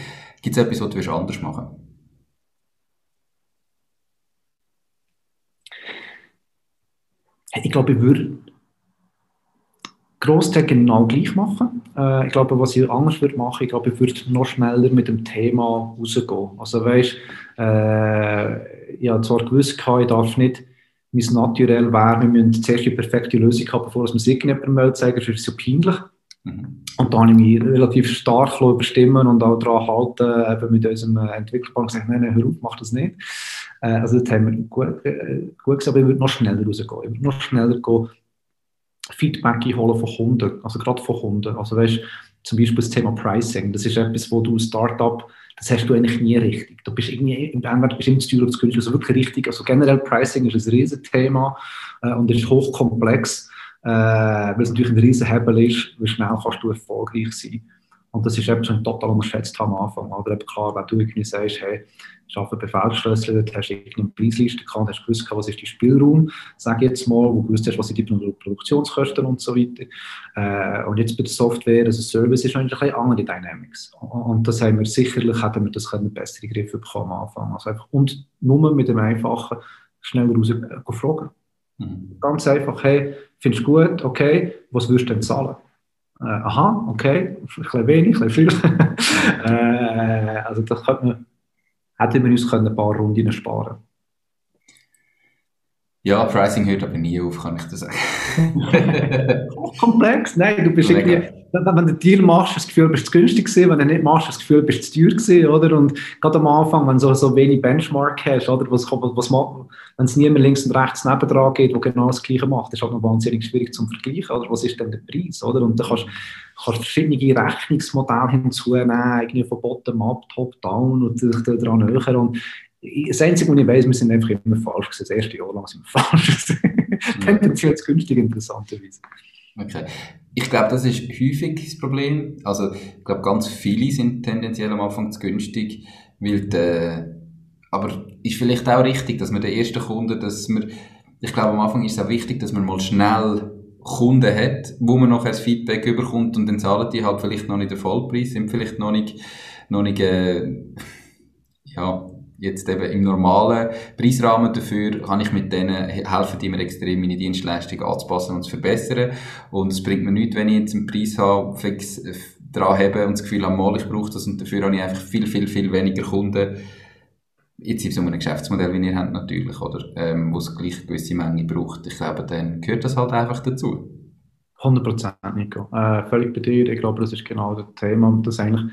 Gibt es etwas, was du anders machen Ich glaube, ich würde Großteil genau gleich machen. Äh, ich glaube, was ich anders würde machen, ich glaube, ich würde noch schneller mit dem Thema rausgehen. Also weißt, äh, ich habe zwar gewusst, ich darf nicht mein Naturell wäre, wir müssen zuerst die perfekte Lösung haben, bevor wir es irgendjemandem zeigen, das ist so peinlich. Mhm. Und da habe ich mich relativ stark überstimmen und auch daran halten, eben mit unserem Entwicklerpartner gesagt, nein, nein, hör auf, mach das nicht. Äh, also das haben wir gut, äh, gut gesagt, aber ich würde noch schneller rausgehen. Ich würde noch schneller gehen, Feedback einholen von Kunden, also gerade von Kunden. Also weißt, zum Beispiel das Thema Pricing, das ist etwas, wo du Startup, das hast du eigentlich nie richtig. Du bist irgendwie, entweder bist du zu teuer zu günstig, also wirklich richtig. Also generell Pricing ist ein Riesenthema äh, und ist hochkomplex, äh, weil es natürlich ein Riesenhebel ist, wie schnell kannst du erfolgreich sein. Und das ist was ich total unterschätzt am Anfang. Aber eben klar, wenn du irgendwie sagst, hey, ich arbeite Befehlsschlüssel, dort hast du eine Preisliste gehabt, hast gewusst, was ist dein Spielraum, sag jetzt mal, wo du gewusst hast, was sind die Produktionskosten und so weiter. Äh, und jetzt bei der Software, also Service, ist eigentlich ein bisschen andere Dynamics. Und das haben wir sicherlich, hätten wir das können bessere Griffe bekommen am Anfang. Also einfach, und nur mit dem einfachen, schnell raus äh, fragen. Mhm. Ganz einfach, hey, findest du gut, okay, was würdest du denn zahlen? Äh, aha, okay, ein bisschen wenig, ein bisschen viel. äh, also das könnte man, hätten wir uns können ein paar Runden sparen ja, Pricing hört aber nie auf, kann ich das sagen. Komplex, nein, du bist irgendwie, wenn, wenn du Deal machst, hast du das Gefühl, bist du zu günstig gewesen, wenn du nicht machst, hast du das Gefühl, bist du zu teuer gewesen, oder? Und gerade am Anfang, wenn du so, so wenig Benchmark hast, oder? Was, was, wenn es niemand links und rechts nebendran geht, der genau das Gleiche macht, ist halt noch wahnsinnig schwierig zum Vergleichen, oder? Was ist denn der Preis, oder? Und dann kannst du verschiedene Rechnungsmodelle hinzunehmen, irgendwie von Bottom-up, Top-down und dich daran näher. Und das Einzige, was ich weiß, wir sind einfach immer falsch gewesen. Das erste Jahr lang sind wir falsch gewesen. Tendenziell zu günstig, interessanterweise. Okay. Ich glaube, das ist häufig das Problem. Also, ich glaube, ganz viele sind tendenziell am Anfang zu günstig, weil die, aber ist vielleicht auch richtig, dass man den ersten Kunden, dass man, ich glaube, am Anfang ist es auch wichtig, dass man mal schnell Kunden hat, wo man nachher das Feedback überkommt und dann zahlen die halt vielleicht noch nicht den Vollpreis, sind vielleicht noch nicht, noch nicht, äh, ja, jetzt eben im normalen Preisrahmen dafür kann ich mit denen helfen, die mir extrem meine Dienstleistung anzupassen und zu verbessern. Und es bringt mir nichts, wenn ich jetzt einen Preis habe, fix äh, dran habe und das Gefühl habe, mal, ich brauche das und dafür habe ich einfach viel, viel, viel weniger Kunden. Jetzt in so einem Geschäftsmodell, wie ihr habt, natürlich, oder? Ähm, wo es gleich eine gewisse Menge braucht. Ich glaube, dann gehört das halt einfach dazu. 100 Nico. Äh, völlig bei dir. Ich glaube, das ist genau das Thema, das eigentlich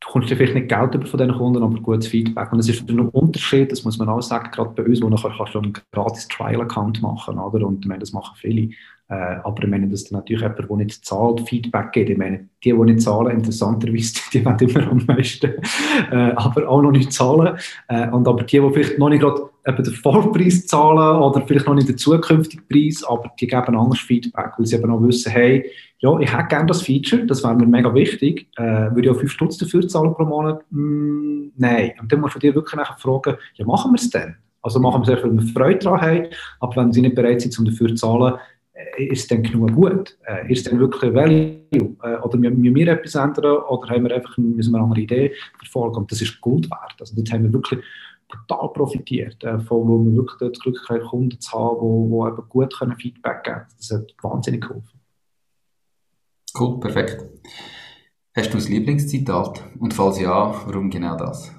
du kommst ja vielleicht nicht Geld über von diesen Kunden, aber gutes Feedback. Und es ist ein Unterschied, das muss man auch sagen, gerade bei uns, wo nachher kannst du einen gratis Trial-Account machen, oder? Und ich meine, das machen viele. Äh, aber ich meine, dass dann natürlich jemand, der nicht zahlt, Feedback gibt. Ich meine, die, die nicht zahlen, interessanterweise, die, werden immer am meisten, äh, aber auch noch nicht zahlen. Äh, und aber die, die vielleicht noch nicht gerade den Vollpreis zahlen oder vielleicht noch nicht den zukünftigen Preis, aber die geben anders Feedback, weil sie eben auch wissen, hey, ja, ich hätte gerne das Feature, das wäre mir mega wichtig, äh, würde ich auch 5 Stutz dafür zahlen pro Monat? Mm, nein. Und dann musst du dir wirklich nachher fragen, ja, machen wir es denn? Also machen wir es einfach, weil wir Freude daran haben, aber wenn sie nicht bereit sind, um dafür zu zahlen, ist es denn genug gut? Äh, ist denn wirklich Value? Äh, oder müssen wir etwas ändern oder haben wir einfach, müssen wir eine andere Idee verfolgen? Und das ist Gold wert. Also dort haben wir wirklich total profitiert, äh, von wo wir wirklich das Glück haben, Kunden zu haben, die eben gut können Feedback geben können. Das hat wahnsinnig geholfen. Cool, perfekt. Hast du ein Lieblingszitat? Und falls ja, warum genau das?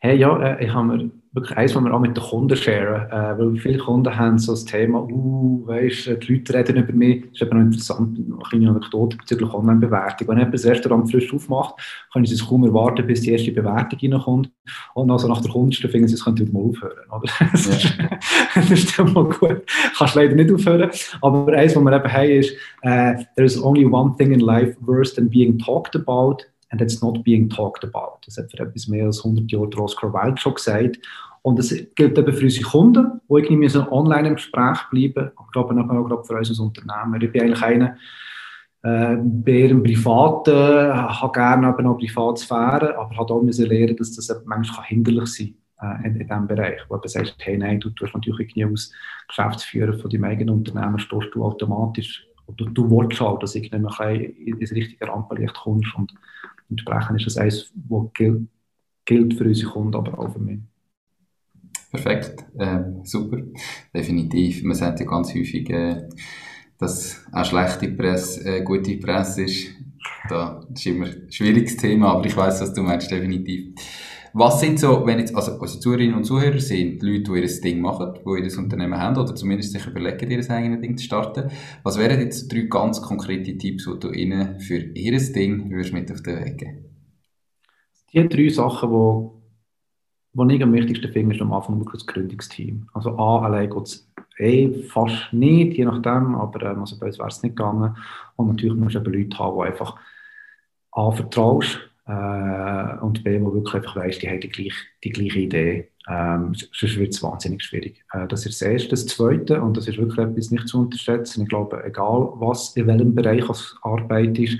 Hey, ja, äh, ich habe mir wirklich eins, was wir auch mit den Kunden sharen. Äh, weil viele Kunden haben so das Thema, uh, weißt, die Leute reden über mich. Das ist eben noch interessant, eine kleine Anekdote bezüglich Online-Bewertung. Wenn jemand das Restaurant frisch aufmacht, können sie es kaum erwarten, bis die erste Bewertung reinkommt. Und also nach der hundertsten finden sie, es könnte mal aufhören. Oder? Das, ja. ist, das ist dann mal gut. Kannst leider nicht aufhören. Aber eins, was wir eben haben, ist, uh, there is only one thing in life worse than being talked about and it's not being talked about. Das hat für etwas mehr als 100 Jahre der Oscar Wilde schon gesagt. Und das gilt eben für unsere Kunden, die irgendwie online im Gespräch bleiben, ich glaube auch gerade für uns als Unternehmer. Ich bin eigentlich einer, äh, bei einem Privaten, habe gerne eben auch Privatsphäre, aber habe auch müssen lernen, dass das manchmal hinderlich sein kann äh, in, in diesem Bereich. Wo du sagst, hey, nein, du tust natürlich irgendwie als Geschäftsführer von deinem eigenen Unternehmen, stehst du automatisch, oder du willst auch, dass ich nämlich ins richtige Rampenlicht kommst und entsprechend ist das eines, was gilt, gilt für unsere Kunden, aber auch für mich. Perfekt, äh, super, definitiv. Man sagt ja ganz häufig, äh, dass auch schlechte Presse äh, gute Presse ist. Da, das ist immer ein schwieriges Thema, aber ich weiß, was du meinst, definitiv. Was sind so, wenn jetzt, also unsere Zuhörerinnen und Zuhörer sind Leute, die ihr Ding machen, die ihr Unternehmen haben oder zumindest sich überlegen, ihr eigenes Ding zu starten. Was wären jetzt drei ganz konkrete Tipps, die du ihnen für ihr Ding mit auf den Weg geben? Die drei Sachen, die was ich am wichtigsten finde, ist am Anfang wirklich das Gründungsteam. Also A, allein geht es eh fast nicht, je nachdem, aber ähm, also bei uns wäre es nicht gegangen. Und natürlich musst du eben Leute haben, die einfach A, vertraust äh, und B, wo wirklich einfach weißt, die haben die gleiche, die gleiche Idee. Ähm, sonst wird es wahnsinnig schwierig. Äh, das ist das Erste. Das Zweite, und das ist wirklich etwas nicht zu unterschätzen, ich glaube, egal was, in welchem Bereich als Arbeit ist,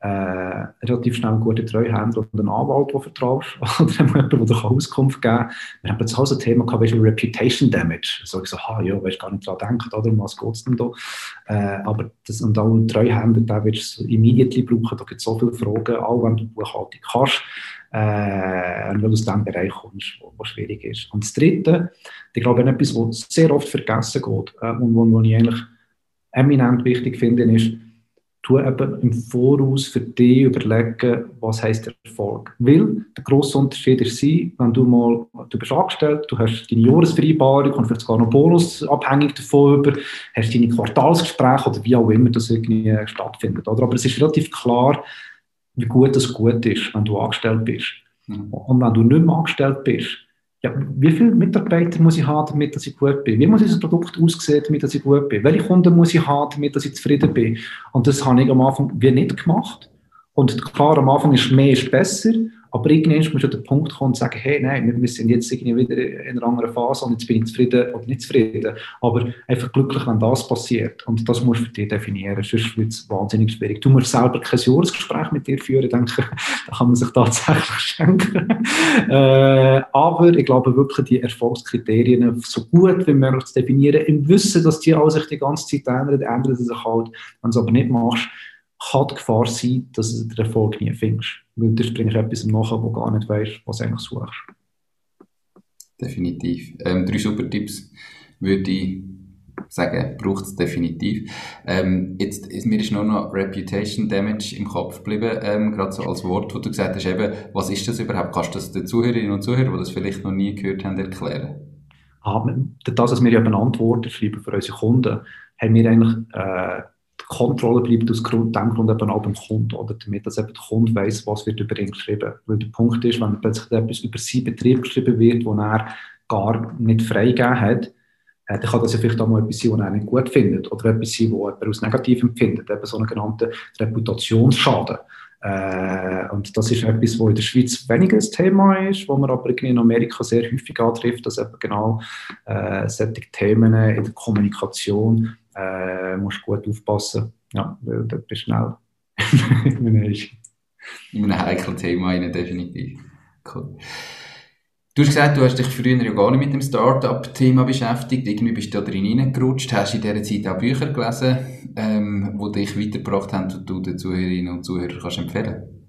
äh, relativ schnell einen guten Treuhänder und einen Anwalt, den vertraust, oder jemanden, der dir Auskunft geben kann. Wir haben auch so ein Thema gehabt, wie Reputation Damage. So ich so, ha, ja, weißt gar nicht daran denken, oder, um was geht es denn da? Äh, aber das, und auch einen Treuhänder, den willst du immediately brauchen, da gibt es so viele Fragen, auch wenn du Buchhaltung kannst, äh, wenn du aus diesem Bereich kommst, wo, wo schwierig ist. Und das Dritte, ich glaube, etwas, was sehr oft vergessen geht äh, und was ich eigentlich eminent wichtig finde, ist, tu eben im Voraus für dich überlegen, was heißt Erfolg. Weil der grosse Unterschied ist wenn du mal, du bist angestellt, du hast deine Jahresvereinbarung und vielleicht sogar noch Bonus abhängig davon über, hast deine Quartalsgespräche oder wie auch immer das irgendwie stattfindet. Oder? Aber es ist relativ klar, wie gut das gut ist, wenn du angestellt bist. Mhm. Und wenn du nicht mehr angestellt bist, ja, wie viele Mitarbeiter muss ich haben, damit ich gut bin? Wie muss unser Produkt aussehen, damit ich gut bin? Welche Kunden muss ich haben, damit ich zufrieden bin? Und das habe ich am Anfang wie nicht gemacht. Und klar, am Anfang ist mehr ist besser, aber irgendwann muss an den Punkt kommen und sagen, hey, nein, wir sind jetzt irgendwie wieder in einer anderen Phase und jetzt bin ich zufrieden oder nicht zufrieden. Aber einfach glücklich, wenn das passiert. Und das musst du für dich definieren, sonst wird es wahnsinnig schwierig. Du musst selber kein Jahresgespräch mit dir führen, denke da kann man sich tatsächlich schenken. äh, aber ich glaube wirklich, die Erfolgskriterien so gut wie möglich zu definieren, im Wissen, dass die sich die ganze Zeit ändern, ändern sie sich halt. Wenn du es aber nicht machst, kann die Gefahr sein, dass du den Erfolg nie findest. Weil du springst etwas nachher, wo du gar nicht weißt, was du eigentlich suchst. Definitiv. Ähm, drei super Tipps würde ich sagen, braucht es definitiv. Ähm, jetzt ist mir ist nur noch Reputation Damage im Kopf geblieben, ähm, gerade so als Wort, wo du gesagt hast, eben, was ist das überhaupt? Kannst du das den Zuhörerinnen und Zuhörern, die das vielleicht noch nie gehört haben, erklären? Ah, das, was wir ja Antworten schreiben für unsere Kunden, haben wir eigentlich äh, Kontrolle bleibt aus Grund, dem Grund eben auch beim Kunden, oder damit, dass eben der Kunde weiss, was wird über ihn geschrieben. Weil der Punkt ist, wenn plötzlich etwas über seinen Betrieb geschrieben wird, wo er gar nicht freigegeben hat, äh, dann kann das ja vielleicht auch mal etwas sein, was er nicht gut findet oder etwas sein, was er als negativ empfindet, eben so einen genannten Reputationsschaden. Äh, und das ist etwas, was in der Schweiz weniger ein Thema ist, wo man aber in Amerika sehr häufig antrifft, dass eben genau äh, solche Themen in der Kommunikation äh, musst gut aufpassen. Ja, weil dort bist schnell in einem heiklen Thema rein, definitiv. Cool. Du hast gesagt, du hast dich früher ja gar nicht mit dem Start-up-Thema beschäftigt. Irgendwie bist du da drin reingerutscht. Hast in dieser Zeit auch Bücher gelesen, ähm, die dich weitergebracht haben, die du den Zuhörerinnen und Zuhörern kannst empfehlen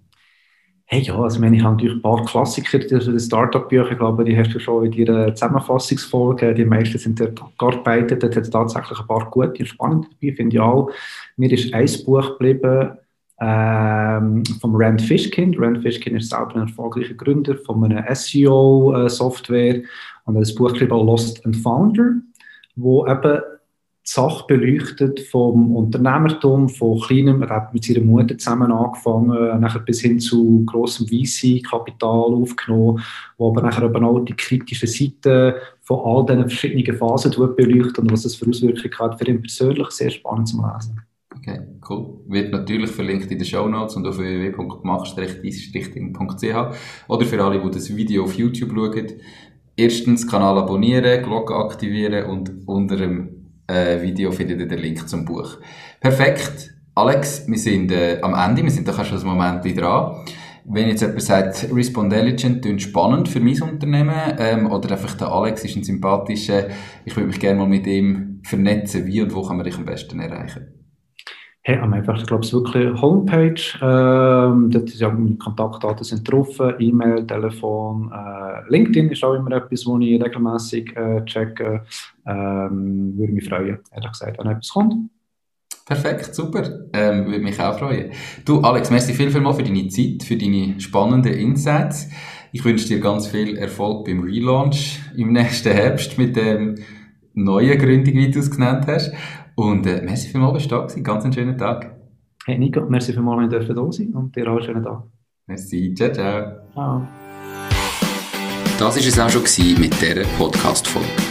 Hey, ja, also ich habe natürlich ein paar Klassiker, also die Start-up-Bücher, glaube die hast du schon in deiner Zusammenfassungsfolge, die meisten sind dort gearbeitet, dort hat es tatsächlich ein paar gute und spannende dabei, finde ich auch. Mir ist ein Buch geblieben, ähm, vom Rand Fishkin. Rand Fishkin ist selber ein erfolgreicher Gründer von einer SEO-Software und das Buch geschrieben Lost and Founder, wo eben Sache beleuchtet vom Unternehmertum, von kleinem, er hat mit seiner Mutter zusammen angefangen, nachher bis hin zu grossem VC-Kapital aufgenommen, wo aber nachher eben auch die kritischen Seiten von all diesen verschiedenen Phasen beleuchtet und was das für Auswirkungen hat für ihn persönlich, sehr spannend zu lesen. Okay, cool. Wird natürlich verlinkt in den Show Notes und auf www.mach-dies-ding.ch oder für alle, die das Video auf YouTube schauen. Erstens Kanal abonnieren, Glocke aktivieren und unter dem äh, Video findet ihr den Link zum Buch. Perfekt. Alex, wir sind äh, am Ende, wir sind doch schon ein Moment dran. Wenn jetzt jemand sagt, Respondelligent klingt spannend für mein Unternehmen, ähm, oder einfach der Alex ist ein sympathischer, ich würde mich gerne mal mit ihm vernetzen, wie und wo kann man dich am besten erreichen? Hey, am einfachsten, glaube ich, wirklich Homepage. Ähm, dort sind ja meine Kontaktdaten sind drauf, E-Mail, Telefon, äh, LinkedIn ist auch immer etwas, wo ich regelmäßig äh, checke. Ähm, würde mich freuen, ehrlich gesagt, wenn etwas kommt. Perfekt, super. Ähm, würde mich auch freuen. Du, Alex, merci viel, viel mal für deine Zeit, für deine spannenden Insights. Ich wünsche dir ganz viel Erfolg beim Relaunch im nächsten Herbst mit dem neuen Gründung, wie du es genannt hast. Und äh, merci vielmals, dass du da warst. Ganz einen schönen Tag. Hey Nico, merci vielmals, dass du da sein und dir auch einen schönen Tag. Merci, ciao, ciao. Ciao. Das war es auch schon mit dieser Podcast-Folge.